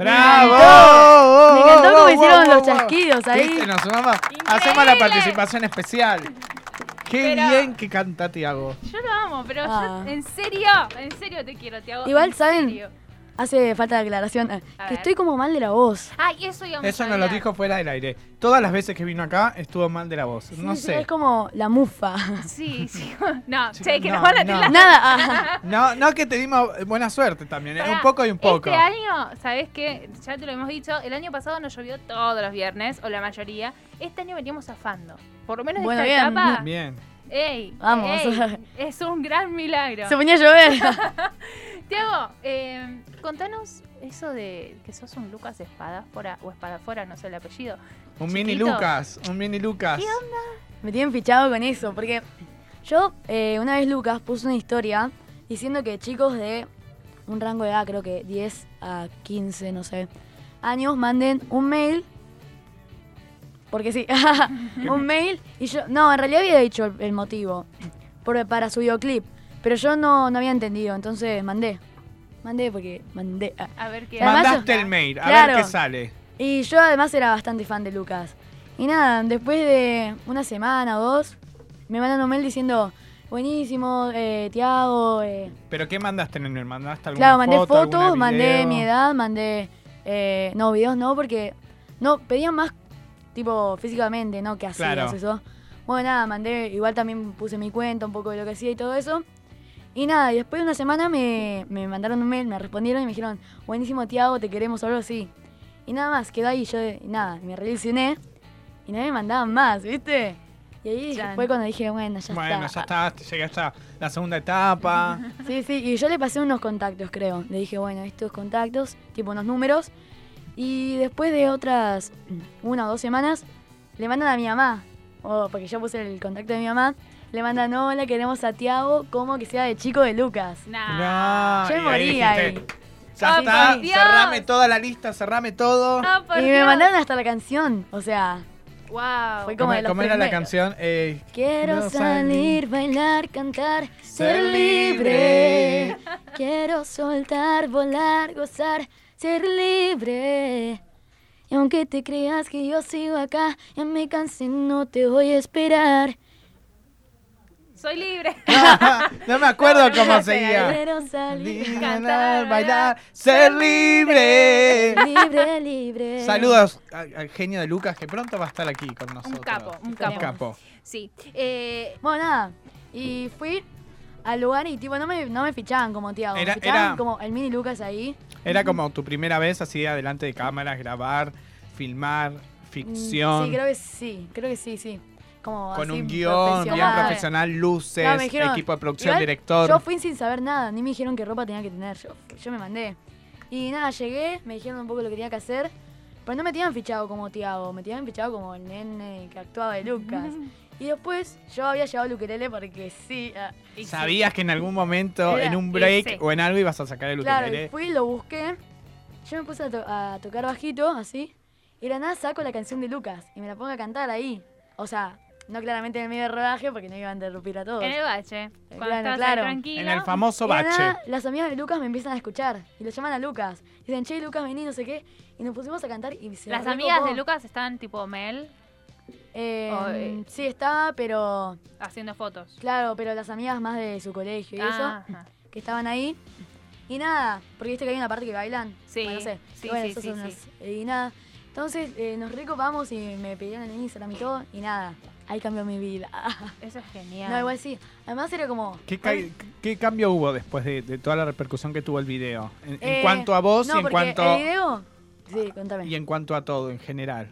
A: ¡Bravo!
C: Me encantó cómo
A: Wow,
C: hicieron
A: wow,
C: los
A: wow.
C: chasquidos ahí.
A: ¿Viste? Nos sumamos. Hacemos la participación especial. Qué
B: Pero-
A: bien que canta Tiago.
B: Yo lo amo, pero yo-
C: Ah.
B: en serio, en serio te quiero, Tiago.
C: Igual,
B: en
C: ¿saben?
B: serio.
C: Hace falta de aclaración. eh,
B: A
C: que
B: ver.
C: estoy como mal de la voz.
B: Ay, eso íbamos
A: Eso
B: a
A: nos lo
B: hablar.
A: dijo fuera del aire. Todas las veces que vino acá estuvo mal de la voz. No
C: Sí, sí,
A: sé.
C: Es como la mufa.
B: Sí, sí. No,
A: Sí,
B: che, que
A: no,
B: nos van a
A: no.
B: tirar.
C: Nada. ah.
A: No, no que te dimos buena suerte también. ¿eh?
B: Pará,
A: Un poco y un poco.
B: Este año, ¿sabes qué? Ya te lo hemos dicho, el año pasado nos llovió todos los viernes, o la mayoría. Este año veníamos zafando. Por lo menos
C: Bueno,
B: esta
C: bien.
B: etapa.
A: Bien.
B: ¡Ey!
C: Vamos.
B: ey, es un gran milagro.
C: Se ponía a llover.
B: Tiago, eh, contanos eso de que sos un Lucas Espadafora, o Espadafora, no sé el apellido.
A: Un mini. Lucas. Un mini Lucas.
B: ¿Qué onda?
C: Me tienen fichado con eso, porque yo eh, una vez Lucas puso una historia diciendo que chicos de un rango de edad, creo que 10 a 15, no sé, años, manden un mail. Porque sí, un mail. Y yo, no, en realidad había dicho el, el motivo por- para su videoclip, pero yo no, no había entendido, entonces mandé. Mandé porque mandé. ah.
B: A ver qué.
C: Además,
A: Mandaste
C: yo-
A: el mail. A
C: Claro.
A: ver qué sale.
C: Y yo además era bastante fan de Lucas. Y nada, después de una semana o dos, me mandan un mail diciendo, buenísimo, eh, Tiago. Eh.
A: ¿Pero qué mandaste en el mail? ¿Mandaste alguna
C: Claro, mandé
A: foto,
C: fotos, mandé mi edad, mandé... eh, no, videos no, porque... No, pedían más tipo físicamente, ¿no? Que hacías
A: Claro.
C: eso. Bueno, nada, mandé, igual también puse mi cuenta, un poco de lo que hacía y todo eso. Y nada, y después de una semana me, me mandaron un mail, me respondieron y me dijeron, buenísimo Tiago, te queremos o algo así. Y nada más, quedó ahí, yo y nada, me relacioné y no me mandaban más, ¿viste? Y ahí
B: Chan.
C: fue cuando dije, bueno, ya
A: Bueno,
C: está.
A: ya está. Llegaste a la segunda etapa.
C: Sí, sí, y yo le pasé unos contactos, creo. Le dije, bueno, estos contactos, tipo unos números. Y después de otras una o dos semanas, le mandan a mi mamá, o porque yo puse el contacto de mi mamá, le mandan, hola, queremos a Tiago como que sea de chico de Lucas.
B: Nah.
A: No.
C: Yo
A: y ahí
C: moría
A: dijiste,
C: ahí.
A: Ya
B: Ay,
A: está. Cerrame toda la lista, cerrame todo.
B: No, por
C: Y me mandaron hasta la canción, o sea,
B: Wow.
C: Fue como
A: ¿Cómo,
C: de los
A: cómo era la canción? Eh,
C: Quiero
A: No
C: salir, bailar, cantar, ser libre.
A: libre.
C: Quiero soltar, volar, gozar, ser libre. Y aunque te creas que yo sigo acá, ya me cansé, no te voy a esperar.
B: Soy libre.
A: no me acuerdo
B: No,
A: cómo seguía.
C: Quiero salir,
A: Cantar, bailar, ser libre.
C: libre, libre.
A: Saludos al, genio de Lucas que pronto va a estar aquí con nosotros.
B: capo, un
A: Un
B: capo.
A: capo.
B: Sí. Eh,
C: Bueno, nada. Y fui al lugar y tipo no me, no me fichaban como Tiago.
A: Era-
C: me fichaban
A: era-
C: como el mini Lucas ahí.
A: Era como tu primera vez así adelante de cámaras, grabar, filmar,
C: Mm,
A: ficción.
C: Sí, creo que sí, creo que sí, sí. Como
A: con
C: así
A: un guion bien
C: profesional.
A: profesional, luces,
C: dijeron-
A: equipo de producción,
C: igual,
A: director.
C: Yo fui sin saber nada, ni me dijeron qué ropa tenía que tener. Yo, yo me mandé. Y nada, llegué, me dijeron un poco lo que tenía que hacer. Pero no me tenían fichado como Tiago, me tenían fichado como el nene que actuaba de Lucas. Y después yo había llevado el ukelele porque sí. ah,
B: sí.
A: Sabías que en algún momento,
C: Era-
A: en un break o en algo, ibas a sacar el
C: Claro, y
A: ukelele.
C: fui, lo busqué. Yo me puse a, to- a tocar bajito, así. Y de la nada saco la canción de Lucas y me la pongo a cantar ahí. O sea, no claramente en el medio del rodaje porque no iba a interrumpir a todos.
B: En el bache. Cuando
C: Claro,
B: estás
C: claro.
B: tranquilo.
A: En el famoso
C: Y de
A: bache.
C: nada, las amigas de Lucas me empiezan a escuchar y lo llaman a Lucas. Dicen, che, Lucas, vení, no sé qué. Y nos pusimos a cantar y se
B: Las amigas de Lucas están tipo Mel
C: Eh,
B: eh.
C: Sí, estaba, pero.
B: haciendo fotos.
C: Claro, pero las amigas más de su colegio y eso,
B: Ajá.
C: que estaban ahí. Y nada, porque viste que hay una parte que bailan.
B: Sí,
C: Bueno, no sé.
B: sí,
C: bueno,
B: sí,
C: Y nada. Entonces eh, nos recopamos y me pidieron el Instagram y todo. Y nada, ahí cambió mi vida.
B: Eso es genial.
C: no, igual sí. Además era como.
A: ¿Qué, ca- qué cambio hubo después de, de toda la repercusión que tuvo el video? En, en
C: Eh,
A: cuanto a vos
C: no,
A: y en cuanto
C: El video. Sí, contame.
A: y en cuanto a todo en general.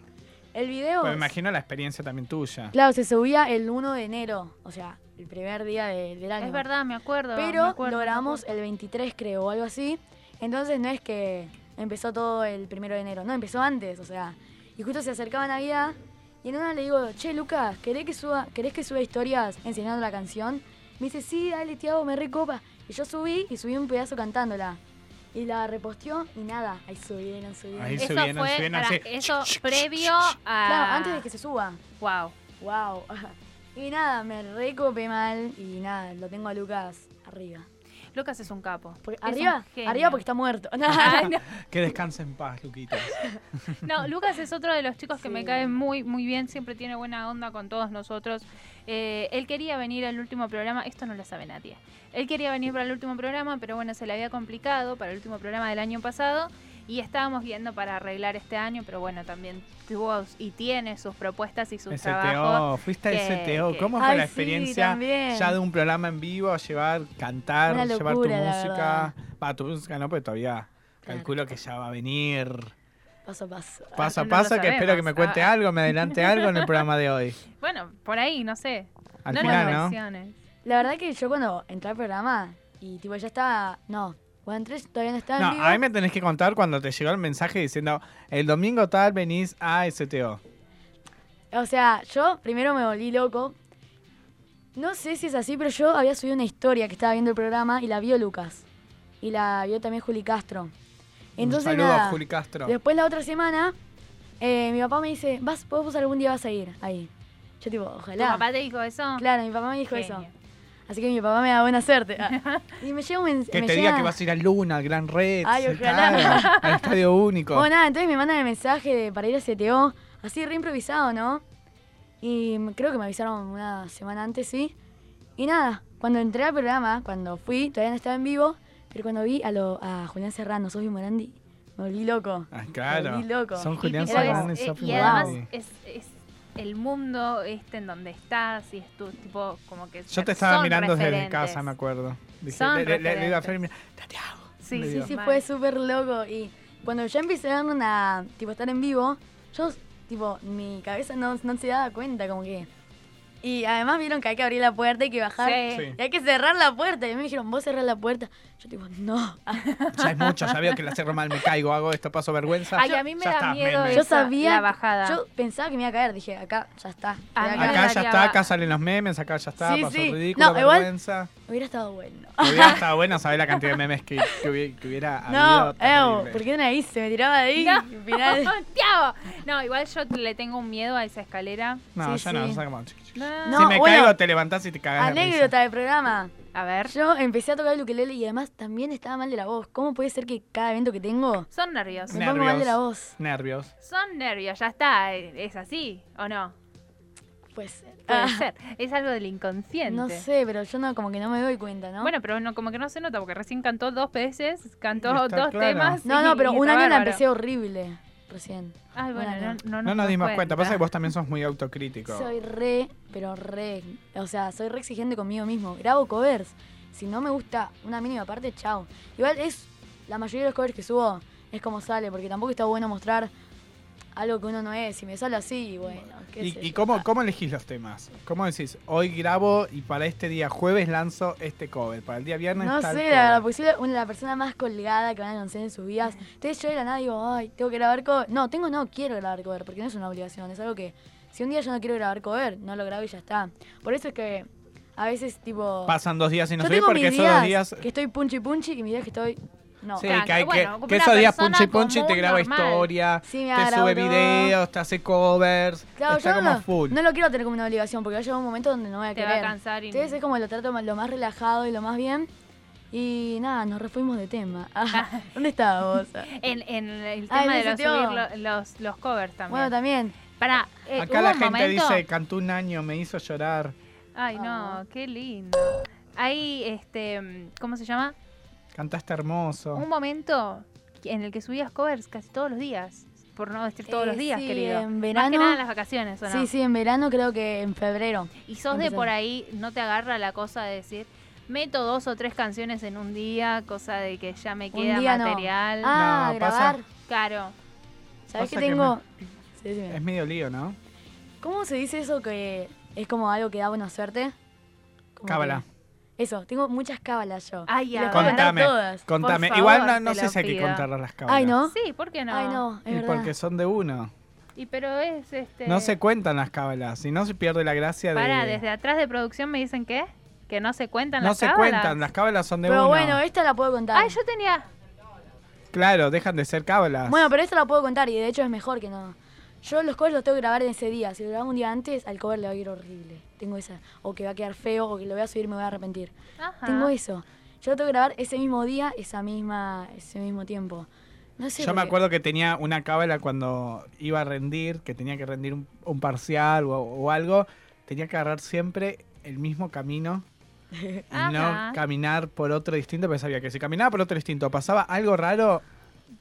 C: El video.
A: Pues me imagino la experiencia también tuya.
C: Claro, se subía el 1 de enero. O sea, el primer día de- del año.
B: Es verdad, me acuerdo. me
C: Pero
B: acuerdo,
C: lo
B: me
C: grabamos el 23, creo, o algo así. Entonces no es que empezó todo el primero de enero, no, empezó antes, o sea. Y justo se acercaba Navidad. Y en una le digo, che, Lucas, ¿querés que suba, ¿querés que suba historias enseñando la canción? Me dice, sí, dale, Tiago, me recopa. Y yo subí y subí un pedazo cantándola. Y la reposteó y nada, ahí subieron, subieron.
A: Ahí
B: Eso
A: subieron,
B: fue
A: subieron
B: para-
A: así.
B: eso previo a.
C: Claro, antes de que se suba.
B: Wow.
C: Wow. Y nada, me recopé mal y nada, lo tengo a Lucas arriba.
B: Lucas es un capo.
C: Porque-
B: Es un
C: arriba, arriba porque está muerto.
B: No.
A: Que descanse en paz, Luquitas.
B: No, Lucas es otro de los chicos que me cae muy, muy bien, siempre tiene buena onda con todos nosotros. Eh, él quería venir al último programa, esto no lo sabe nadie. Él quería venir para el último programa, pero bueno, se le había complicado para el último programa del año pasado y estábamos viendo para arreglar este año, pero bueno, también tuvo y tiene sus propuestas y sus trabajos.
A: STO, fuiste a
B: que-
A: STO.
B: que-
A: ¿Cómo fue
C: Ay,
A: la experiencia ya de un programa en vivo, llevar, cantar, llevar tu música? Va, tu música no, pero todavía
C: Claro.
A: calculo que ya va a venir
C: Paso a paso.
A: paso a
B: no lo
A: paso, que espero que me cuente
B: Ah.
A: algo, me adelante algo en el programa de hoy.
B: Bueno, por ahí, no sé.
A: Al
B: no
A: final, ¿no?
C: La verdad que yo cuando entré al programa y tipo ya estaba. No, cuando entré todavía no en
A: No,
C: vivo.
A: a mí me tenés que contar cuando te llegó el mensaje diciendo el domingo tal venís a STO.
C: O sea, yo primero me volví loco. No sé si es así, pero yo había subido una historia que estaba viendo el programa y la vio Lucas. Y la vio también Juli Castro. Entonces,
A: un saludo
C: nada,
A: a Juli Castro.
C: Después la otra semana, eh, mi papá me dice, vas, vos, algún día vas a ir ahí. Yo tipo,
B: ¿Tu
C: ojalá.
B: papá te dijo eso?
C: Claro, mi papá me dijo
B: Genio.
C: eso. Así que mi papá me da buena suerte. Ah. Y me llega un mens-
A: Que
C: me
A: te diga
C: llega-
A: que vas a ir a Luna, al Gran Red,
C: Ay, ojalá.
A: claro, al Estadio Único.
C: Bueno, nada, entonces me mandan el mensaje de- para ir a CTO, así re improvisado, ¿no? Y creo que me avisaron una semana antes, sí. Y nada, cuando entré al programa, cuando fui, todavía no estaba en vivo, pero cuando vi a, lo, a Julián Serrano, Sofía Morandi, me volví loco.
A: Ah,
C: Me
A: claro.
C: volví loco.
A: Son
B: Y
A: Julián Serrano y
B: eh,
A: Sofi
B: y además es el mundo este en donde estás y es tu tipo como que
A: Yo te estaba mirando desde
B: referentes.
A: casa, me acuerdo. Dije,
B: Son
A: le, le- le- le digo a. Fer, mira, Santiago.
B: Sí,
A: Le
B: sí.
C: Sí, fue súper loco. Y cuando ya empecé a una, tipo, estar en vivo, yo, tipo, mi cabeza no, no se daba cuenta, como que... Y además vieron que hay que abrir la puerta y que bajar.
B: Sí.
A: Sí.
C: Y hay que cerrar la puerta. Y a mí me dijeron, vos cerrás la puerta. Yo tipo, no.
A: Ya es mucho, ya veo que la cierro mal, me caigo, hago esto, paso vergüenza.
B: Ay, a mí me
A: Ya
B: da
A: está,
B: miedo
A: meme.
C: Yo sabía,
B: la bajada.
C: yo pensaba que me iba a caer. Dije, acá ya está.
B: A
C: Voy
B: mí
C: a
B: me
C: caer.
A: Acá ya está,
B: va-
A: acá salen los memes, acá ya está,
C: Sí,
A: pasó
C: sí.
A: ridículo,
C: No, igual-
A: vergüenza.
C: Hubiera estado bueno.
A: Hubiera estado bueno saber la cantidad de memes que, que hubiera, que hubiera
C: No,
A: habido. Terrible.
C: ¿por qué no la hice? Me tiraba de ahí.
B: No,
C: y al final-.
B: No, igual yo le tengo un miedo a esa escalera.
A: No,
C: Sí,
A: yo no,
C: sí.
A: no sé cómo.
B: No.
C: No,
A: si me
C: bueno.
A: caigo, te levantás y te cagás.
C: Anécdota del programa.
B: A ver,
C: Yo empecé a tocar el ukelele y además también estaba mal de la voz. ¿Cómo puede ser que cada evento que tengo
B: son nervios.
C: me pongo mal de la
A: Nervios.
C: voz?
A: Nervios.
B: Son nervios, ya está. ¿Es así o no?
C: Pues
B: Puede
C: ah,
B: ser. Es algo del inconsciente.
C: no sé, pero yo no como que no me doy cuenta, ¿no?
B: Bueno, pero no, como que no se nota porque recién cantó dos veces, cantó
A: está
B: dos
A: claro.
B: temas.
C: no,
B: y-
C: no, pero
B: y
C: un año la empecé horrible recién.
B: Ay, bueno, no, no,
A: No nos dimos cuenta. Pasa que vos también sos muy autocrítico.
C: Soy re, pero re, o sea, soy re exigente conmigo mismo. Grabo covers. Si no me gusta una mínima parte, chao. Igual es, la mayoría de los covers que subo es como sale, porque tampoco está bueno mostrar algo que uno no es. Si me sale así, bueno, qué
A: ¿Y,
C: sé
A: y
C: yo.
A: cómo, cómo elegís los temas? ¿Cómo decís? Hoy grabo y para este día jueves lanzo este cover. Para el día viernes
C: No
A: tal
C: sé,
A: cover.
C: la verdad, porque soy una, la persona más colgada que van a conocer en sus vidas. Entonces yo de la nada digo, ay, tengo que grabar cover. No, tengo no, quiero grabar cover, porque no es una obligación, es algo que Si un día yo no quiero grabar cover, no lo grabo y ya está. Por eso es que a veces, tipo.
A: Pasan dos días y no
C: tengo
A: porque esos dos
C: días que estoy punchi punchi y mis días que estoy. No.
A: Sí, que, hay
B: bueno,
A: que, esos días punchi punchi te graba
B: normal.
A: historia,
C: Sí,
A: te sube videos, te hace covers.
C: Claro,
A: está
C: yo
A: como
C: no,
A: full.
C: no lo quiero tener como una obligación porque va a llegar un momento donde no voy a
B: Te va a
C: querer.
B: cansar y-
C: Entonces es como lo trato lo más relajado y lo más bien. Y nada, nos refuimos de tema. Ah, ¿Dónde estabas?
B: En, en el
C: Ah,
B: tema de los, subir lo- los, los covers también.
C: Bueno, también.
B: Para, eh,
A: Acá la gente
B: momento-
A: dice, cantó un año, me hizo llorar.
B: Ay, no, qué lindo. Hay, este, ¿cómo se llama?
A: Cantaste hermoso.
B: Un momento en el que subías covers casi todos los días. Por no decir todos
C: Eh,
B: los días,
C: sí,
B: querido.
C: en
B: Más
C: verano-
B: que nada en las vacaciones, ¿o no?
C: Sí, sí, en verano creo que en febrero.
B: Y sos de por ahí, no te agarra la cosa de decir, meto dos o tres canciones en un día, cosa de que ya me
C: Un
B: queda
C: no.
B: material.
C: Ah,
A: No, pasa-
C: grabar.
B: Claro.
C: ¿Sabes
A: que
C: tengo? Sí, sí.
A: Es medio lío, ¿no?
C: ¿Cómo se dice eso que es como algo que da buena suerte?
A: Cábala.
C: que- Eso, tengo muchas cábalas yo.
B: Ay,
C: Y
B: a
C: las
B: ver.
C: puedo contar
A: Contame,
C: todas.
A: contame. Igual no, no sé si hay que
B: pido.
A: contar las cábalas.
C: Ay, ¿no?
B: Sí, ¿por qué no?
C: Ay, no, es
A: Y
C: verdad.
A: porque son de uno.
B: Y pero es este.
A: No se cuentan las cábalas, si no se pierde la gracia de...
B: Para, desde atrás de producción me dicen que que no se cuentan
A: No
B: las
A: se
B: cábalas.
A: cuentan, las cábalas son de
C: Pero
A: uno.
C: bueno, esta la puedo contar.
B: Ay, yo tenía.
A: Claro, dejan de ser cábalas.
C: Bueno, pero esta la puedo contar y de hecho es mejor que no. Yo los covers los tengo que grabar en ese día. Si lo grabo un día antes, al cover le va a ir horrible. Tengo esa. O que va a quedar feo, o que lo voy a subir y me voy a arrepentir.
B: Ajá.
C: Tengo eso. Yo lo tengo que grabar ese mismo día, esa misma, ese mismo tiempo. No sé.
A: Yo me acuerdo que tenía una cábala cuando iba a rendir, que tenía que rendir un, un parcial o, o algo. Tenía que agarrar siempre el mismo camino y
B: Ajá.
A: no caminar por otro distinto, porque sabía que si caminaba por otro distinto pasaba algo raro,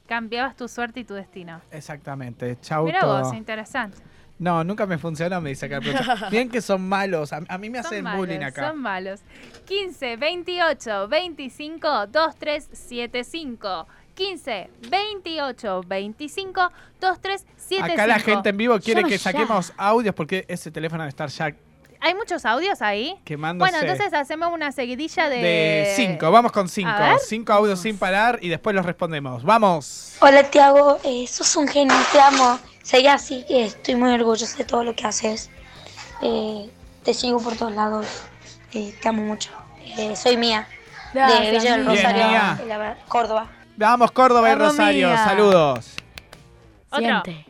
B: Cambiabas tu suerte y tu destino.
A: exactamente. Chau
B: Mira vos, interesante.
A: No, nunca me funcionó, me dice acá. Bien que son malos. A, a mí me
B: Son
A: hacen
B: malos,
A: bullying acá.
B: Son malos. 15, 28, 25, 2375. 15, 28, 25, 2375.
A: Acá la gente en vivo quiere que
C: ya.
A: saquemos audios porque ese teléfono debe estar ya
B: ¿Hay muchos audios ahí?
A: quemándose.
B: Bueno, entonces hacemos una seguidilla de...
A: de cinco, vamos con cinco. Cinco audios sin parar y después los respondemos. ¡Vamos!
F: Hola Tiago, eh, sos un genio, te amo. Seguí así, que estoy muy orgullosa de todo lo que haces. Eh, te sigo por todos lados. Eh, te amo mucho. Eh, soy Mía, de Villa del.
A: Bien,
F: Rosario,
A: Mía.
F: la- Córdoba.
A: Vamos, Córdoba y
C: Vamos,
A: Rosario.
C: Mía.
A: Saludos.
B: Otro.
C: Siente.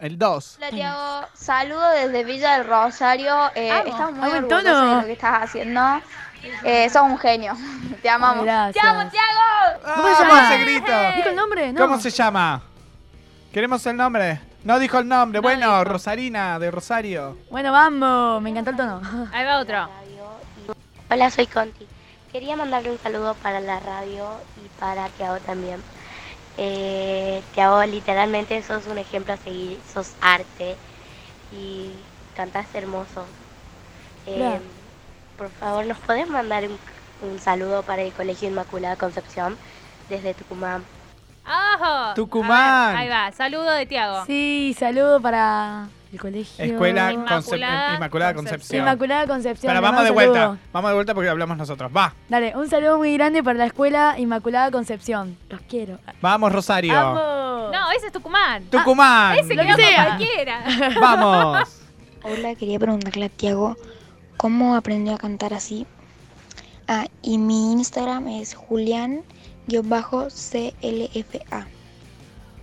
A: El 2.
I: Hola Tiago, saludo desde Villa del Rosario. Eh,
B: Vamos.
I: estamos muy orgullosos
C: tono.
I: de lo que estás haciendo. Eh, sos un genio. Te amamos.
C: Gracias.
I: ¡Te amo, Tiago!
C: ¿Cómo se
A: ¡Ah,
C: llama?
A: ese grito!
C: ¿Dijo el nombre? No.
A: ¿Cómo se llama? ¿Queremos el nombre? No dijo el nombre.
B: No
A: bueno,
B: dijo.
A: Rosarina de Rosario.
C: Bueno, vamos. Me encantó el tono.
B: Ahí va otro.
F: Hola, soy Conti. Quería mandarle un saludo para la radio y para Tiago también. Eh, Tiago, literalmente sos un ejemplo a seguir, sos arte y cantás hermoso. Eh, por favor, ¿nos podés mandar un, un saludo para el Colegio Inmaculada Concepción desde Tucumán?
B: ¡Ajo!
A: Tucumán.
B: Ver, ahí va, saludo de Tiago.
C: Sí, saludo para el colegio.
A: Escuela
B: Inmaculada
A: Concep- Inmaculada Concepción.
C: Inmaculada Concepción.
A: Pero
C: le
A: vamos de vuelta.
C: saludo.
A: Vamos de vuelta porque hablamos nosotros. Va.
C: Dale, un saludo muy grande para la escuela Inmaculada Concepción. Los quiero.
A: Vamos, Rosario.
C: ¡Vamos!
B: No, ese es Tucumán.
A: Tucumán.
B: ese
C: lo
B: quedó
C: que sea.
B: cualquiera.
A: Vamos.
J: Hola, quería preguntarle a Tiago cómo aprendió a cantar así. Ah, y mi Instagram es Julián-CLFA.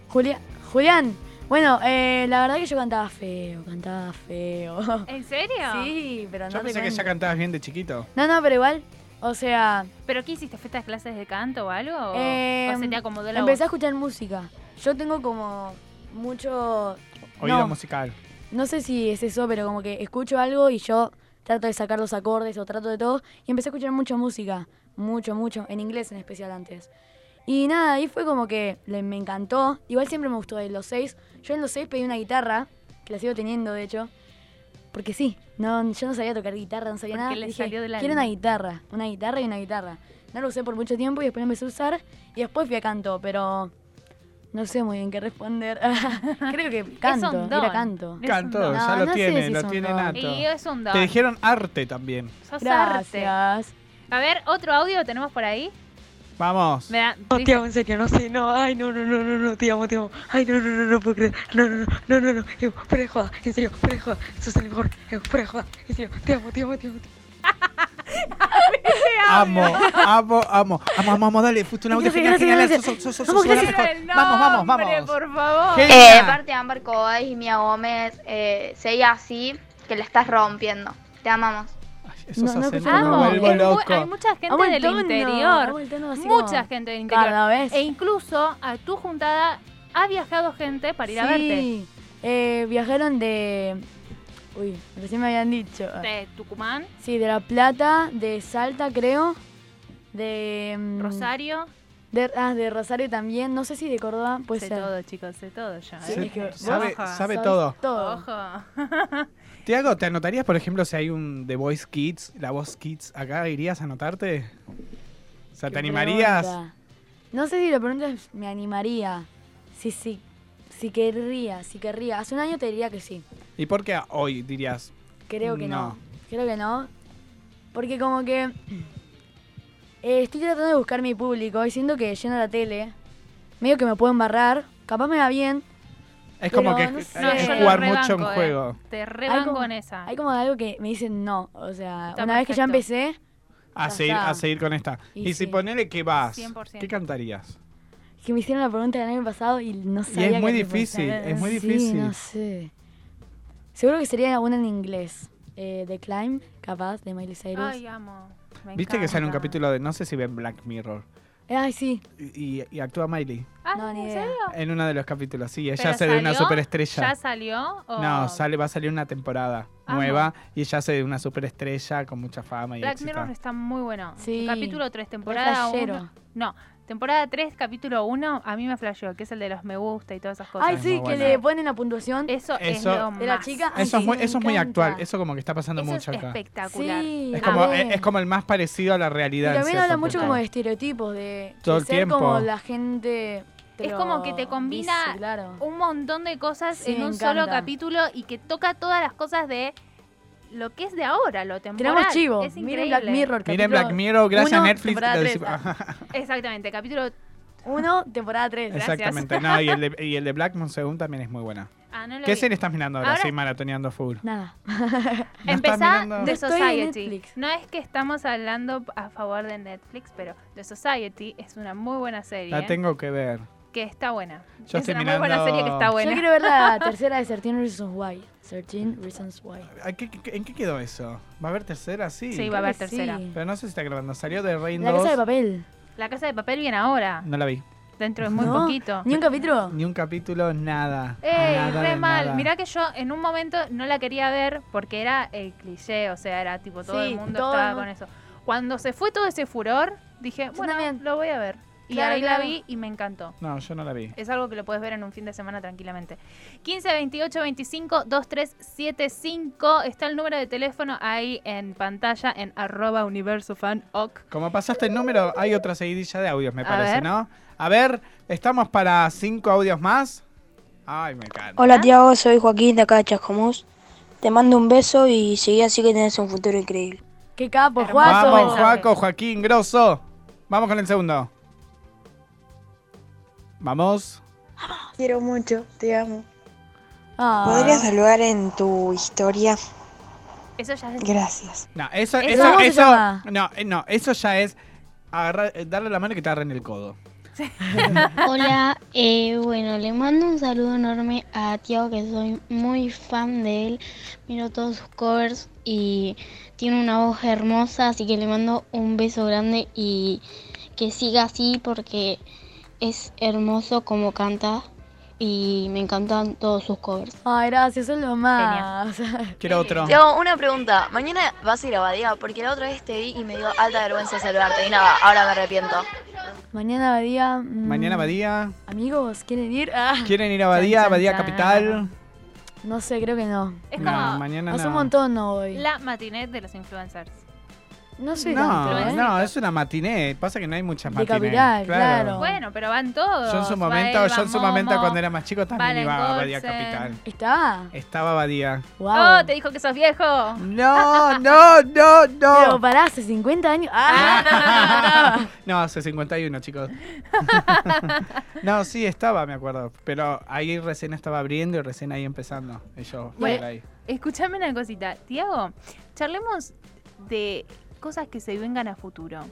C: Julia- Julián. Bueno, eh, la verdad que yo cantaba feo, cantaba feo.
B: ¿En serio?
C: Sí, pero no
A: Yo
C: te
A: pensé que ya cantabas bien de chiquito.
C: No, no, pero igual. O sea,
B: ¿Pero qué hiciste? ¿Fuiste a clases de canto o algo? ¿O,
C: eh,
B: o se te acomodó la
C: empecé a escuchar música. Yo tengo como mucho...
A: Oído
C: no,
A: musical.
C: no sé si es eso, pero como que escucho algo y yo trato de sacar los acordes o trato de todo. Y empecé a escuchar mucha música. Mucho, mucho. En inglés en especial antes. Y nada, ahí fue como que le- me encantó. Igual siempre me gustó de los seis. Yo en los seis pedí una guitarra, que la sigo teniendo de hecho. Porque sí, no, yo no sabía tocar guitarra, no sabía
B: Porque
C: nada.
B: le
C: Dije,
B: salió del
C: quiero
B: alma".
C: una guitarra, una guitarra y una guitarra. No lo usé por mucho tiempo y después empecé a usar. Y después fui a canto, pero no sé muy bien qué responder. Creo que canto,
B: un don.
C: era canto.
B: Es
A: Canto,
B: un don.
A: ya
C: No,
A: lo
C: no
A: tiene,
C: si
A: lo tiene
C: don.
A: nato.
B: Y es un don.
A: Te dijeron arte también.
B: Sos arte.
C: Gracias.
B: A ver, otro audio tenemos por ahí.
A: Vamos.
B: Me da-
J: No, te amo, en serio, no sé, no, ay, no, no, no, no, no, te amo, te amo, ay, no, no, no, no puedo creer, no, no, no, no, no, no, fuera de joda, en serio, fuera de joda, sos el mejor, fuera de joda, en serio, te amo, te amo, te amo. amo.
A: Amo, amo, amo. Amo, amo, dale. Fuiste un audio
C: Gracias,
A: genial. Sos- sos-
C: Vamos,
A: Vamos, vamos,
B: por favor.
I: Eh,
A: Genia.
I: parte de Amber Cobay y Mia Gómez, eh, seguía así, que la estás rompiendo. Te amamos.
A: Esos
C: No, no
A: acentos me
B: Amo,
C: nada.
A: vuelvo loco.
B: hay mucha gente
C: Amo el
B: del
C: tono,
B: interior.
C: tono
B: Mucha
C: como
B: gente del interior.
C: Cada vez.
B: E incluso a tu juntada ha viajado gente para ir a verte.
C: Sí, eh, viajaron de... Uy, recién me habían dicho.
B: De Tucumán,
C: Sí, de La Plata, de Salta creo, de... mm,
B: Rosario.
C: De, ah, de Rosario también, no sé si de Córdoba, puede
B: sé
C: ser.
B: todo, chicos, sé todo yo.
C: Sí,
B: ¿eh?
A: Sabe- sabe
C: Sabes
A: todo.
C: todo.
B: Ojo.
A: Tiago, ¿te anotarías, por ejemplo, si hay un The Voice Kids, la Voz Kids acá? ¿Irías a anotarte? O sea, ¿te animarías?
C: pregunta. No sé si lo preguntas, me animaría. Sí, sí, sí querría, sí querría. Hace un año te diría que sí.
A: ¿Y por qué hoy dirías?
C: Creo que no.
A: No.
C: Creo que no. Porque como que eh, estoy tratando de buscar mi público y siento que a la tele, medio que me puedo embarrar. Capaz me va bien.
A: Es como que
C: no
A: es,
C: sé.
A: Es jugar mucho en
B: rebanco, eh.
A: juego.
B: Te rebanco en esa.
C: Hay como algo que me dicen no. O sea,
B: Está
C: una vez que ya empecé,
A: A
C: Ya
A: seguir, a seguir con esta. Y,
C: Y
A: si
C: sí.
A: ponele que vas,
B: 100%.
A: ¿qué cantarías?
C: que me hicieron la pregunta del año pasado y no sabía
A: es
C: qué
A: muy difícil, es muy
C: Sí,
A: difícil.
C: no sé. Seguro que sería una en inglés. Eh, The Climb, capaz, de Miley Cyrus.
B: Ay, amo. Me
A: Viste que sale un capítulo de, no sé si ven Black Mirror,
C: Ay, sí.
A: y, y actúa Miley
B: Ah,
C: No, ni
B: ¿en
C: idea.
B: serio?
A: en uno de los capítulos. Sí, ella
B: ¿Pero
A: hace de una superestrella.
B: ¿Ya salió? o-
A: No, sale, va a salir una temporada
B: Amo.
A: nueva y ella hace de una superestrella con mucha fama y
B: Black
A: éxito.
B: Mirror está muy bueno.
C: Sí.
B: Capítulo 3, temporada
C: flashero.
B: 1. No, temporada 3, capítulo 1, a mí me flasheó, que es el de los me gusta y todas esas cosas.
C: Ay, sí, que
A: buena.
C: le ponen la puntuación.
B: Eso, es
A: Eso-
B: lo
C: De la
B: más.
C: chica. Ay,
A: Eso, es muy, eso es muy actual, eso como que está pasando
B: Eso
A: mucho
B: es
A: acá.
B: espectacular.
C: Sí,
A: Es como, es, es como el más parecido a la
C: Y
A: realidad. en
C: también habla mucho como de estereotipos, de,
A: Todo
C: de
A: el
C: ser
A: tiempo.
C: como la gente.
B: Es como que te combina
C: bici, claro.
B: un montón de cosas
C: Sí,
B: en un solo capítulo y que toca todas las cosas de lo que es de ahora, lo temporal.
C: Tenemos chivo.
B: Es
C: Miren. Black Mirror.
A: Miren Black Mirror, gracias
C: uno,
A: a Netflix.
B: Exactamente, capítulo...
C: Uno, temporada 3.
B: Gracias.
A: Exactamente. No, y el de, y el de Black Monsoon también es muy buena.
B: Ah, no
A: ¿Qué
B: vi.
A: serie estás mirando ahora?
B: Ahora-
A: Sí, maratoneando full.
C: Nada.
A: ¿No
B: Empezá? The Society.
C: Netflix.
B: No es que estamos hablando a favor de Netflix, pero The Society es una muy buena serie.
A: La tengo que ver.
B: Que está buena.
A: Yo
B: es
A: estoy
B: una muy buena serie que está buena.
C: Yo quiero ver la tercera de 13 Reasons Why. 13 Reasons Why.
A: ¿A qué- qué- ¿En qué quedó eso? ¿Va a haber tercera? Sí.
B: Sí, va a haber tercera.
C: sí.
A: Pero no sé si está grabando. Salió de Rain
C: La
A: 2.
C: casa de papel.
B: La Casa de Papel viene ahora,
A: No la vi.
B: dentro de muy
C: No,
B: poquito.
C: Ni un capítulo.
A: Ni un capítulo, nada.
B: ¡Ey,
A: Nada
B: re mal!
A: nada.
B: Mirá que yo en un momento no la quería ver porque era el cliché, o sea, era tipo todo
C: Sí,
B: el mundo
C: todo
B: estaba
C: el mu-
B: con eso. Cuando se fue todo ese furor, dije,
C: Yo
B: bueno,
C: también.
B: lo voy a ver. Y
C: Claro,
B: ahí la vi y me encantó.
A: No, yo no la vi.
B: Es algo que lo puedes ver en un fin de semana tranquilamente. 15 28 25 2375 está el número de teléfono ahí en pantalla en arroba universo fan ok.
A: Como pasaste el número, hay otra seguidilla de audios, me
B: A
A: parece,
B: ver.
A: ¿no? A ver, ¿estamos para cinco audios más? Ay, me encanta.
J: Hola Tiago, soy Joaquín de acá de Chascomús. Te mando un beso y seguí así que tenés un futuro increíble.
C: Qué capo. Juaco.
A: Vamos. Juaco, Joaquín, grosso. Vamos con el segundo. Vamos.
D: Quiero mucho, te amo.
C: Ah.
D: ¿Podrías saludar en tu historia?
B: Eso ya es...
D: Gracias.
A: No, eso,
B: ¿Eso
A: eso, no, eh, no, eso ya es agarrar- eh, darle la mano y que te agarren el codo.
K: Hola, eh, bueno, le mando un saludo enorme a Tiago, que soy muy fan de él. Miro todos sus covers y tiene una voz hermosa, así que le mando un beso grande y que siga así porque es hermoso como canta y me encantan todos sus covers.
C: Ay, gracias, son lo más.
A: Quiero otro.
E: Tiago, una pregunta. Mañana vas a ir a Badía porque la otra vez te vi y me dio alta vergüenza saludarte. Y nada, ahora me arrepiento.
C: Mañana Badía. mm,
A: Mañana Badía.
C: Amigos, ¿quieren ir? Ah.
A: ¿Quieren ir a Badía? Badía Capital.
C: No sé, creo que no.
B: Es
A: No,
B: como
A: mañana
C: Hace
A: no.
C: un montón no voy.
B: la matinet de los influencers.
C: No sé
A: No,
C: tanto, ¿eh?
A: no, es una matiné. Pasa que no hay muchas
C: De
A: matiné.
C: Capital, claro.
B: Bueno, pero van todos.
A: Yo en su
B: Va
A: momento,
B: él,
A: yo en su momento
B: Momo,
A: cuando era más chico también
B: Valen
A: iba a Badía. Capital.
C: ¿Está?
A: Estaba Badía.
C: Wow.
B: Oh, te dijo que sos viejo.
A: No, no, no, no.
C: Pero pará, hace 50 años. Ah, no, no,
A: hace 51, chicos. no, sí, estaba, me acuerdo. Pero ahí recién estaba abriendo y recién ahí empezando. Y yo,
B: Bueno,
A: por ahí.
B: Escúchame una cosita. Tiago, charlemos de cosas que se vengan a futuro.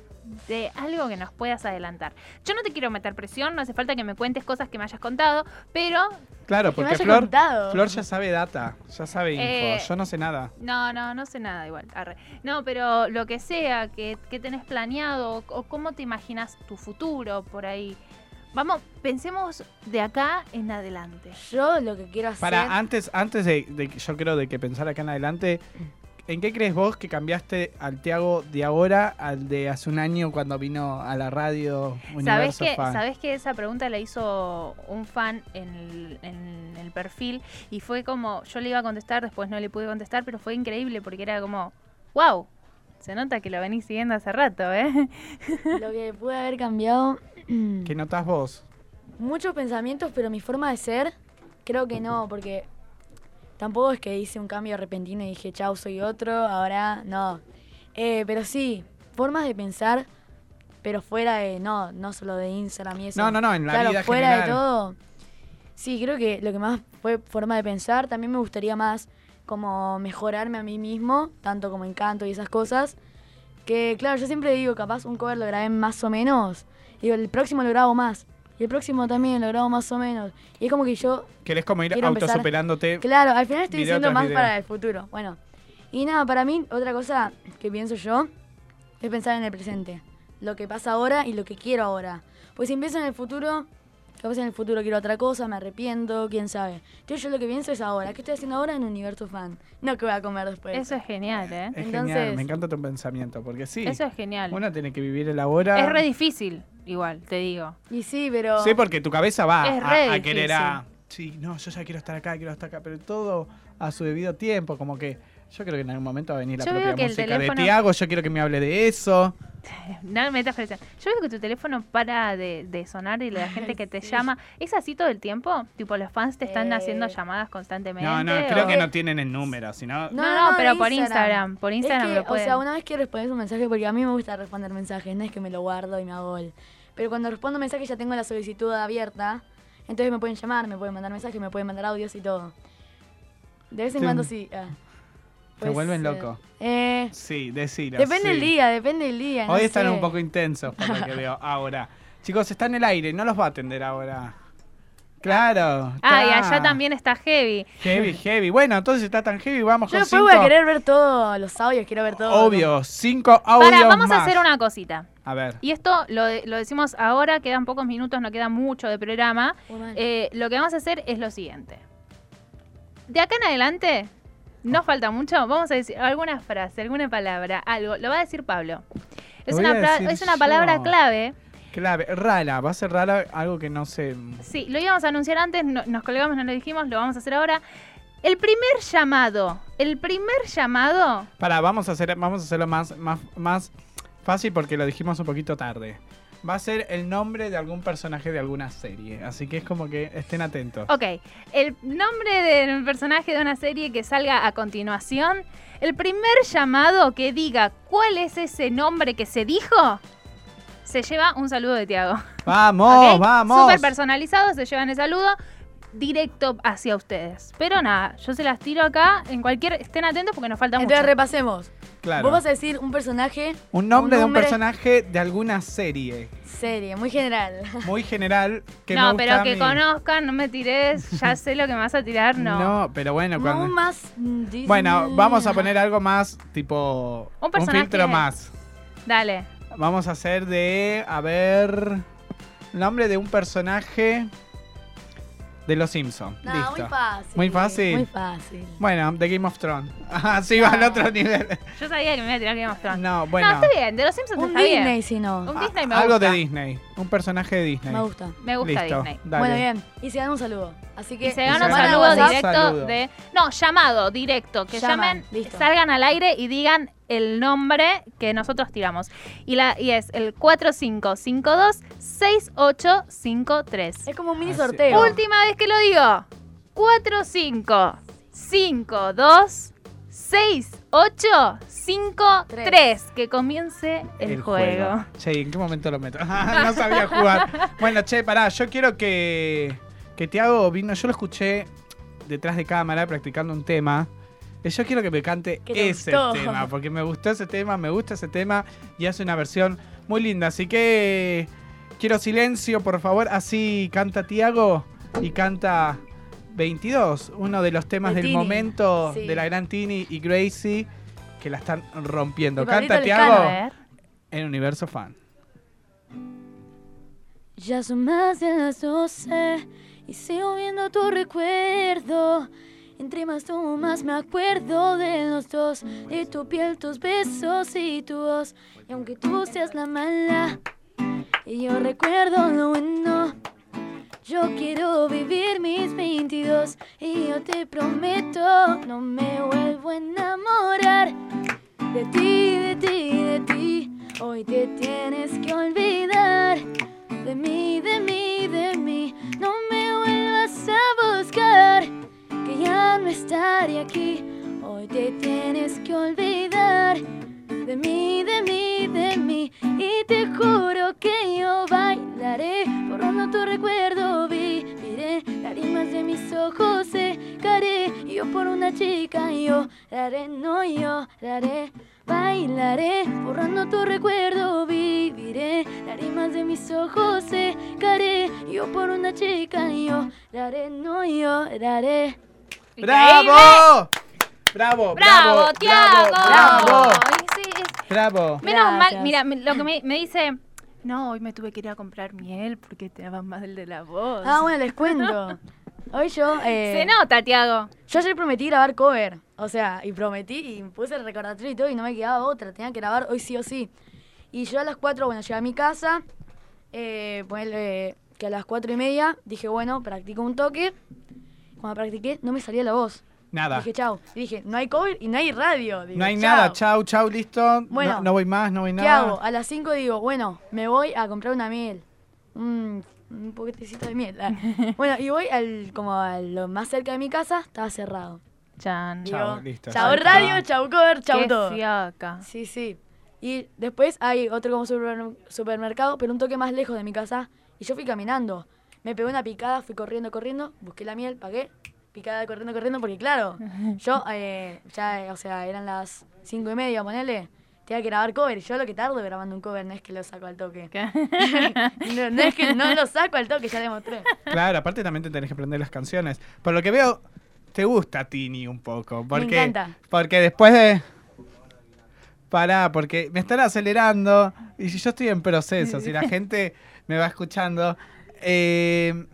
B: De algo que nos puedas adelantar. Yo no te quiero meter presión, no hace falta que me cuentes cosas que me hayas contado, pero
A: Claro,
C: que me
A: porque Flor,
C: contado.
A: Flor ya sabe data, ya sabe info.
B: Eh,
A: yo no sé nada.
B: No, no, no sé nada igual. arre. No, pero lo que sea que, que tenés planeado o cómo te imaginas tu futuro por ahí. Vamos, pensemos de acá en adelante.
C: Yo lo que quiero hacer.
A: Para, antes, antes de, de que- yo creo de que pensar acá en adelante, ¿en qué crees vos que cambiaste al Tiago de ahora al de hace un año cuando vino a la radio
B: ¿Sabés que,
A: Fan?
B: ¿Sabés que esa pregunta la hizo un fan en el, en el perfil? Y fue como, yo le iba a contestar, después no le pude contestar, pero fue increíble porque era como, wow, se nota que lo venís siguiendo hace rato, ¿eh?
C: Lo que pude haber cambiado.
A: ¿Qué notas vos?
C: Muchos pensamientos, pero mi forma de ser, creo que no, porque tampoco es que hice un cambio repentino y dije, chau, soy otro, ahora no. Eh, pero sí, formas de pensar, pero fuera de, no, no solo de Instagram y eso.
A: No, no, no, en la
C: claro,
A: vida
C: fuera de todo. Sí, creo que lo que más fue forma de pensar, también me gustaría más como mejorarme a mí mismo, tanto como encanto y esas cosas. Que claro, yo siempre digo, capaz un cover lo grabé más o menos. Digo, el próximo lo grabo más. Y el próximo también lo grabo más o menos. Y es como que yo
A: ¿Querés como ir
C: Quiero empezar-
A: autosuperándote?
C: Claro, al final estoy diciendo más
A: video.
C: para el futuro. Bueno, y nada, para mí, otra cosa que pienso yo es pensar en el presente. Lo que pasa ahora y lo que quiero ahora. Pues si empiezo en el futuro, capaz en el futuro quiero otra cosa, me arrepiento, quién sabe. Entonces yo lo que pienso es ahora. ¿Qué estoy haciendo ahora en Universo Fan? No que voy a comer después.
B: Eso es genial, ¿eh?
A: Es
C: Entonces-
A: genial, me encanta tu pensamiento, porque sí,
B: Eso es genial.
A: uno tiene que vivir el ahora.
B: Es re difícil, igual, te digo.
C: Y sí, pero...
A: Sí, porque tu cabeza va
B: Es
A: a,
B: re
A: a querer a... Sí, no, yo ya quiero estar acá, quiero estar acá, pero todo a su debido tiempo, como que yo creo que en algún momento va a venir la
B: Yo veo
A: propia
B: que el
A: música
B: teléfono-
A: de Tiago, yo quiero que me hable de eso.
B: No me metas presión. Yo veo que tu teléfono para de, de sonar y la gente que te llama. ¿Es así todo el tiempo? Tipo, los fans te están
C: Eh,
B: haciendo llamadas constantemente.
A: No, no, creo que no tienen el número, sino...
B: No, no, pero por Instagram, por Instagram
C: Es que,
B: lo pueden.
C: O sea, una vez que respondes un mensaje, porque a mí me gusta responder mensajes, no es que me lo guardo y me hago el... Pero cuando respondo mensajes ya tengo la solicitud abierta, entonces me pueden llamar, me pueden mandar mensajes, me pueden mandar audios y todo. De vez en cuando sí. ah.
A: Te vuelven loco.
C: Eh,
A: Sí, decilo.
C: depende del
A: sí.
C: día, depende del día.
A: Hoy
C: no
A: están
C: sé.
A: un poco intensos por lo que veo ahora. Chicos, está en el aire, no los va a atender ahora. Claro.
B: Ah, y allá también está heavy.
A: Heavy, heavy. Bueno, entonces está tan heavy, vamos
C: Yo
A: con
C: después
A: cinco.
C: voy a querer ver todos los audios, quiero ver todo.
A: Obvio, cinco audios
B: Para, vamos a hacer una cosita.
A: A ver.
B: Y esto lo, de- lo decimos ahora, quedan pocos minutos, no queda mucho de programa. Eh, lo que vamos a hacer es lo siguiente. De acá en adelante, no falta mucho, vamos a decir alguna frase, alguna palabra, algo. Lo va a decir Pablo. Es, una,
A: decir
B: es una palabra
A: yo.
B: clave.
A: Clave, rara, va a ser rara algo que no sé.
B: Sí, lo íbamos a anunciar antes, no- nos colgamos, no lo dijimos, lo vamos a hacer ahora. El primer llamado, el primer llamado,
A: Para, vamos a hacer, vamos a hacerlo más, más, más fácil porque lo dijimos un poquito tarde. Va a ser el nombre de algún personaje de alguna serie. Así que es como que estén atentos.
B: ok, el nombre del personaje de una serie que salga a continuación, el primer llamado que diga cuál es ese nombre que se dijo, se lleva un saludo de Tiago.
A: ¡Vamos, vamos!
B: Súper personalizado, se llevan el saludo directo hacia ustedes. Pero nada, yo se las tiro acá, en cualquier, estén atentos porque nos falta
C: Entonces
B: mucho.
C: repasemos.
A: Claro.
C: Vos vas a decir un personaje,
A: Un nombre de un personaje de alguna serie.
C: serie, muy general.
A: Muy general. Que me
B: no,
A: gusta
B: pero que conozcan, no me tires, ya sé lo que me vas a tirar, no.
A: No, pero bueno,
C: No,
A: cuando.
C: más Disney.
A: Bueno, vamos a poner algo más tipo.
B: Un personaje-
A: filtro más.
B: Dale.
A: Vamos a hacer de. A ver. Nombre de un personaje. De los Simpsons.
C: No,
A: Listo.
C: muy fácil.
A: Muy fácil.
C: Muy fácil.
A: Bueno, de Game of Thrones. Así va al otro nivel.
B: Yo sabía que me iba a tirar Game of Thrones.
A: No, bueno.
B: No, está bien, de los Simpsons
C: Un
B: está
C: Disney,
B: bien.
C: si no.
B: Un Disney me
A: Algo
B: gusta.
A: de Disney. Un personaje de Disney.
C: Me gusta.
B: Me gusta
A: Listo,
B: Disney.
A: dale.
C: Bueno, bien. Y se dan un saludo. Así que
B: Y se gana un
A: gana
B: saludo directo
A: saludo.
B: de. No, llamado directo. Que
C: Llaman,
B: llamen,
C: listo.
B: salgan al aire y digan el nombre que nosotros tiramos. Y, la, y es el 4552-6853.
C: Es como un mini sorteo.
B: Última vez que lo digo. 4552-6853. Que comience el, juego.
A: Che, ¿en qué momento lo meto? no sabía jugar. Bueno, che, pará, yo quiero que, que Tiago vino, yo lo escuché detrás de cámara practicando un tema. Y yo quiero que me cante
C: ¿Qué te
A: ese
C: gustó?
A: tema, porque me gustó ese tema, me gusta ese tema y hace una versión muy linda. Así que quiero silencio, por favor. Así canta Tiago y canta 22, uno de los temas
C: De
A: del
C: Tini,
A: momento
C: sí.
A: de la gran Tini y Gracie que la están rompiendo. Canta Tiago en Universo Fan.
L: Ya son más de las doce y sigo viendo tu recuerdo. Entre más tomo, más me acuerdo de los dos, de tu piel, tus besos y tu voz. Y aunque tú seas la mala y yo recuerdo lo bueno, yo quiero vivir mis 22 y yo te prometo no me vuelvo a enamorar de ti, de ti, de ti. Hoy te tienes que olvidar de mí, de mí, de mí. No me vuelvas a buscar, que ya no estaré aquí. Hoy te tienes que olvidar de mí, de mí, de mí. Y te juro que yo bailaré, borrando tu recuerdo, viviré. Lágrimas de mis ojos secaré. Y yo por una chica lloraré, no lloraré. Bailaré, borrando tu recuerdo, viviré. Lágrimas de mis ojos secaré. Y yo por una chica lloraré, no lloraré.
A: ¡Bravo! ¡Bravo!
B: ¡Bravo,
A: ¡Bravo!
B: Tiago!
A: ¡Bravo!
B: Es-
A: ¡Bravo!
B: Menos mal, mira, lo que me, me dice, no, hoy me tuve que ir a comprar miel porque te daba más el de la voz.
C: Ah, bueno, les cuento. Hoy yo. eh,
B: Se nota, Tiago.
C: Yo ayer prometí grabar cover. O sea, y prometí y puse el recordatorio y todo y no me quedaba otra. Tenía que grabar hoy sí o sí. Y yo a las 4, bueno, llegué a mi casa. Eh, ponele que a las 4 y media dije, bueno, practico un toque. Cuando practiqué, no me salía la voz.
A: Nada.
C: Dije, chau. Y dije, no hay cover y no hay radio. Digo,
A: No hay
C: chau.
A: nada. Chau, chau, listo.
C: Bueno.
A: no, no voy más, no voy
C: ¿Qué
A: nada.
C: hago? A las 5 digo, bueno, me voy a comprar una miel. Un, un poquitecito de miel. Ah. bueno, y voy al, como a lo más cerca de mi casa, estaba cerrado.
B: Chan.
C: Digo,
A: Chau, listo.
C: Chau radio, chau cover, chau
B: Qué
C: todo.
B: fiaca.
C: Sí, sí. Y después hay otro como super- supermercado, pero un toque más lejos de mi casa. Y yo fui caminando. Me pegó una picada, fui corriendo, corriendo, busqué la miel, pagué. Picada, corriendo, corriendo, porque claro, yo eh, ya, eh, o sea, eran las cinco y media, ponele. Tenía que grabar cover. y Yo lo que tardo grabando un cover no es que lo saco al toque. no, no es que no lo saco al toque, ya demostré.
A: Claro, aparte también te tenés que aprender las canciones. Por lo que veo, te gusta Tini un poco. Porque,
C: encanta.
A: Porque después de. Pará, porque me están acelerando y si yo estoy en proceso, si la gente me va escuchando. eh,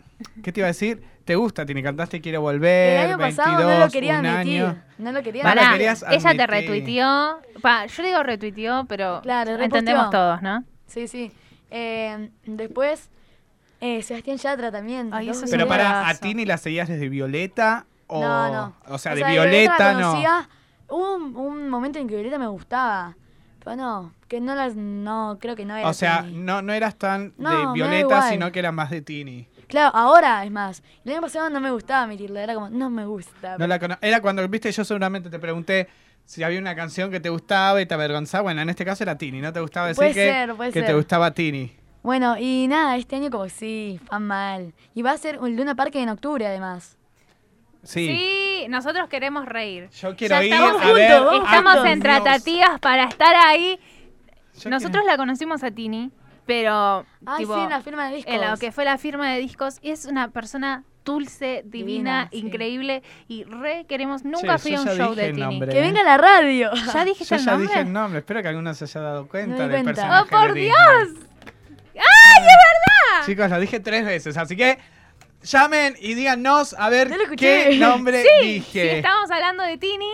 A: ¿Qué te iba a decir? ¿Te gusta Tini? Cantaste Quiero Volver.
C: El año pasado
A: 22,
C: no lo quería admitir.
A: año.
C: No lo quería
A: Pará,
C: admitir.
B: ella te retuiteó. Pa, yo digo retuiteó, pero
C: Claro,
B: entendemos todos, ¿no?
C: Sí, sí. Eh, después, eh, Sebastián Yatra también.
B: Ay, eso
A: Pero para, ¿a. Tini la seguías desde Violeta? O,
C: No, no.
A: O sea, de
C: de
A: Violeta no.
C: conocía. Hubo un, un momento en que Violeta me gustaba. Pero no, que no las. No, creo que no era.
A: O sea,
C: Tini.
A: no, no eras tan
C: No,
A: de Violeta, sino que era más de Tini.
C: Claro, ahora es más. El año pasado no me gustaba admitirlo, era como, no me gusta.
A: No la cono- Era cuando, viste, yo seguramente te pregunté si había una canción que te gustaba y te avergonzaba. Bueno, en este caso era Tini, ¿no te gustaba decir
C: Puede
A: que,
C: ser, puede
A: que te gustaba Tini?
C: Bueno, y nada, este año como sí, fan mal. Y va a ser un Luna Park en octubre además.
A: Sí.
B: Sí, nosotros queremos reír.
A: Yo quiero
B: Ya
A: ir
B: estamos
A: a ver.
B: Estamos en tratativas para estar ahí.
A: Yo
B: Nosotros la conocimos a Tini, pero tipo,
C: sí, en la firma de discos.
B: en lo que fue la firma de discos, y es una persona dulce, divina,
C: Divina, sí.
B: increíble y re queremos. Nunca
A: Che,
B: fui
A: yo
B: a un show
A: dije
B: de Tini.
A: nombre.
C: Que venga a la radio.
B: ¿Ya
A: Yo
B: dijiste el
A: ya
B: nombre?
A: dije el nombre, espero que alguno se haya dado cuenta
C: di
A: del
C: cuenta.
A: personaje.
B: ¡Oh, por
A: de
B: Dios! ¡Ay, es verdad!
A: Chicos, lo dije tres veces, así que llamen y díganos a ver
C: No
A: qué nombre
B: Sí,
A: dije.
B: si estábamos hablando de Tini,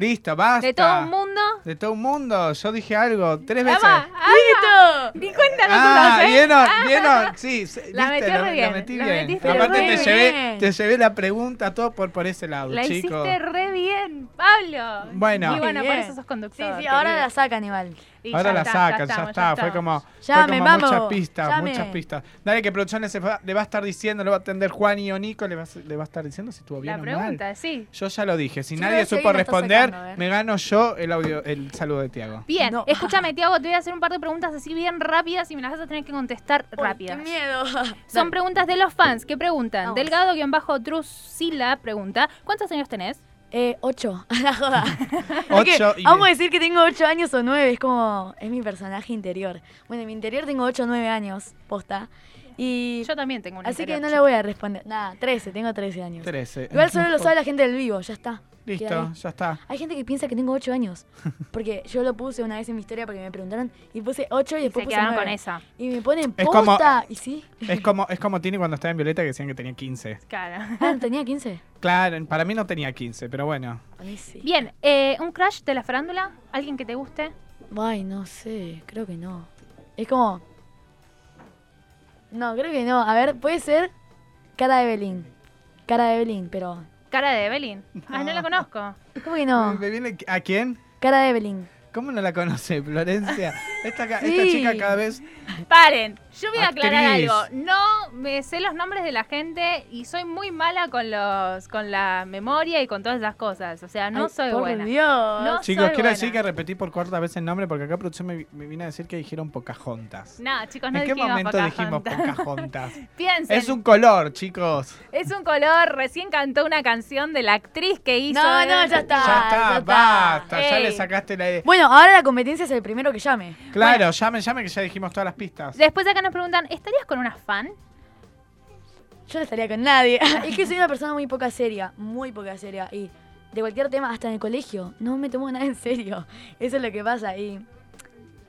A: Listo, basta.
B: De todo un mundo.
A: De todo un mundo. Yo dije algo tres veces.
B: ¡Ama! ¡Ama! Ni cuenta no
A: Ah,
B: ¿eh?
A: vieron,
B: Ah.
A: vieron, sí,
B: La
A: lo-
B: re
A: la
B: bien,
A: metí
B: la
A: bien.
B: metiste
A: Aparte
B: re
A: te llevé, te llevé la pregunta todo por, por ese lado,
B: La
A: chicos.
B: hiciste re bien, Pablo.
A: Bueno.
B: Y bueno, por eso sos conductor.
C: Sí, sí, ahora
B: querido.
C: la sacan igual.
B: Y
A: Ahora
B: ya
A: la
B: está,
A: sacan, ya,
B: estamos,
A: está. Fue como,
C: Llame,
A: fue como
C: vamos,
A: muchas pistas,
C: llame.
A: muchas pistas. Dale que producción le va, le va a estar diciendo, le va a atender Juan y o Nico, le va, a- le va a estar diciendo si estuvo bien
B: La
A: o mal.
B: pregunta, sí.
A: Yo ya lo dije, si
C: Yo
A: nadie supo responder,
C: sacando, ver.
A: me gano yo el audio, el saludo de Tiago.
B: Bien,
C: No.
B: escúchame, Tiago, te voy a hacer un par de preguntas así bien rápidas y me las vas a tener que contestar
C: Uy,
B: rápidas.
C: ¡Qué miedo!
B: Son preguntas de los fans que preguntan.
C: Vamos.
B: Delgado-Drusila pregunta, ¿cuántos años tenés?
C: Eh, ocho. La joda.
A: Ocho y
C: vamos a decir que tengo ocho años o nueve. Es como. Es mi personaje interior. Bueno, en mi interior tengo ocho o nueve años, posta. Y.
B: Yo también tengo un
C: Así que no
B: chico.
C: le voy a responder. Nada, 13, tengo 13 años.
A: 13.
C: Igual solo lo sabe la gente del vivo, ya está.
A: Listo, ya está.
C: Hay gente que piensa que tengo 8 años. Porque yo lo puse una vez en mi historia porque me preguntaron y puse 8 y después
B: Se
C: puse
B: quedaron
C: 9.
B: con esa.
C: Y me ponen
A: Es como-
C: posta. Y sí.
A: Es como, es como Tini cuando estaba en Violeta que decían que tenía 15.
B: Claro.
C: Ah, tenía 15.
A: Claro, para mí no tenía 15, pero bueno.
C: A mí sí.
B: Bien, eh, ¿un crush de la farándula? ¿Alguien que te guste?
C: Ay, no sé, creo que no. Es como. No, creo que no. A ver, puede ser Cara de Evelyn. Cara de Evelyn, pero.
B: Cara de Evelyn. Ah, no la conozco.
C: ¿Cómo que no?
A: ¿Me viene- ¿A quién?
C: Cara de Evelyn.
A: ¿Cómo no la conoce, Florencia? Esta, ca- esta chica cada vez...
B: Paren, yo voy a aclarar
A: Actriz.
B: algo. No me sé los nombres de la gente y soy muy mala con los con la memoria y con todas esas cosas. O sea, no
C: Ay,
B: soy
C: por
B: buena.
C: Dios.
B: No
A: Chicos,
B: soy
A: quiero
B: buena.
A: decir que repetí por cuarta vez el nombre porque acá producción me, me vino a decir que dijeron Pocahontas.
B: No, chicos, no
A: ¿En qué
B: dijimos
A: momento dijimos
B: Pocahontas.
A: Pocahontas?
B: Piensen.
A: es un color, chicos.
B: Es un color. Recién cantó una canción de la actriz que hizo.
C: No, no, ya está.
A: ya está,
C: ya está.
A: basta. Ya
B: Ey.
A: le sacaste la idea.
C: Bueno, ahora la competencia es el primero que llame.
A: Claro, llame, llame que ya dijimos todas las pistas.
B: Después acá nos preguntan, ¿estarías con una fan?
C: Yo no estaría con nadie. es que soy una persona muy poca seria, muy poca seria. Y de cualquier tema, hasta en el colegio, no me tomo nada en serio. Eso es lo que pasa. Y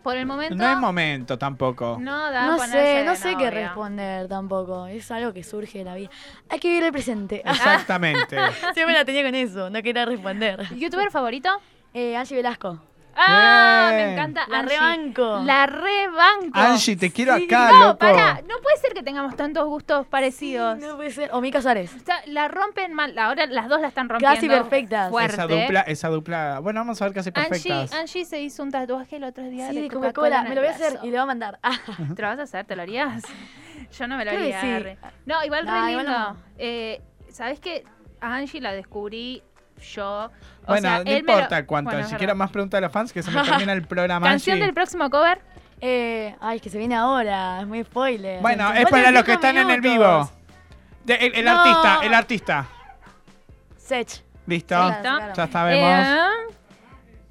B: Por el momento.
A: No es momento tampoco.
B: No da
C: no sé, no sé qué responder tampoco. Es algo que surge de la vida. Hay que vivir el presente.
A: Exactamente.
C: Siempre la tenía con eso, no quería responder.
B: ¿Youtuber favorito?
C: Eh, Angie Velasco.
B: Ah,
A: Bien.
B: me encanta.
C: La
B: Angie.
C: rebanco.
B: La rebanco.
A: Angie, te quiero
B: Sí.
A: acá,
B: no,
A: loco.
B: pará, no puede ser que tengamos tantos gustos parecidos.
C: No puede ser. O Mica Suárez.
B: O sea, la rompen mal. Ahora las dos la están rompiendo.
C: Casi perfectas.
B: Fuerte.
A: Esa dupla, esa dupla. Bueno, vamos a ver casi
B: Angie,
A: perfectas.
B: Angie se hizo un tatuaje el otro día
C: Sí,
B: de Coca-Cola.
C: Me lo voy a hacer y le voy a mandar. Ah.
B: ¿Te lo vas a hacer? ¿Te lo harías? Yo no me lo haría.
C: sí.
B: No, igual
C: No,
B: re
C: igual
B: lindo.
C: no.
B: Eh, ¿Sabes qué? A Angie la descubrí yo. O
A: Bueno,
B: sea,
A: no
B: él me lo-
A: importa cuánto.
B: Bueno,
A: si quieren más preguntas de los fans, que se me termina el programa.
B: ¿Canción del próximo cover?
C: Eh, ay, que se viene ahora. Es muy spoiler.
A: Bueno, es para los que están en el vivo. De- el el
C: No.
A: artista, el artista.
C: Sech.
A: Listo.
C: Sí,
B: ¿Listo?
C: claro.
A: Ya sabemos.
B: Eh,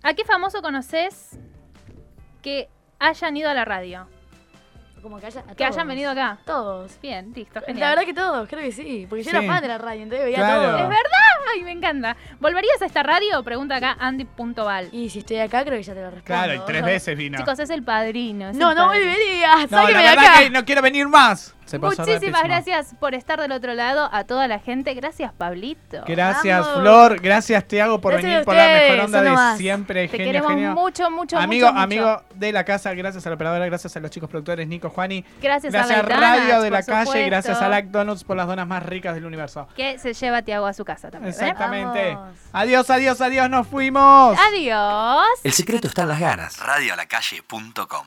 B: ¿A qué famoso conoces que hayan ido a la radio?
C: Como que, haya, a
B: Que hayan venido acá.
C: Todos.
B: Bien, listo,
C: La
B: genial.
C: verdad que todos, creo que sí. Porque yo
A: Sí.
C: era fan de la radio, entonces veía
A: Claro.
C: todo.
B: ¿Es verdad? Ay, me encanta. ¿Volverías a esta radio? Pregunta acá Andy.val.
C: Y si estoy acá, creo que ya te lo respondo.
A: Claro, y tres veces vino.
B: Chicos, es el padrino. es
C: No,
B: el
C: no
B: padrino.
C: volvería.
A: No,
C: Sáqueme
A: la
C: de
A: verdad
C: acá.
A: que no quiero venir más. Se pasó
B: Muchísimas
A: rapidísimo.
B: gracias por estar del otro lado, a toda la gente. Gracias, Pablito.
A: Gracias,
C: Vamos.
A: Flor. Gracias, Tiago, por
C: Gracias
A: venir por la mejor onda de siempre.
B: Te
A: genio,
B: queremos
A: genio.
B: mucho, mucho,
A: amigo,
B: mucho,
A: amigo de la casa, gracias a la operadora, gracias a los chicos productores Nico, Juani.
B: Gracias,
A: Gracias
B: a
A: Radio de la Calle,
B: supuesto,
A: gracias a Lac Donuts por las donas más ricas del universo.
B: Que se lleva a Tiago a su casa también. ¿eh?
A: Exactamente. Adiós, adiós, adiós, nos fuimos.
B: Adiós.
M: El secreto está en las ganas. Radioalacalle.com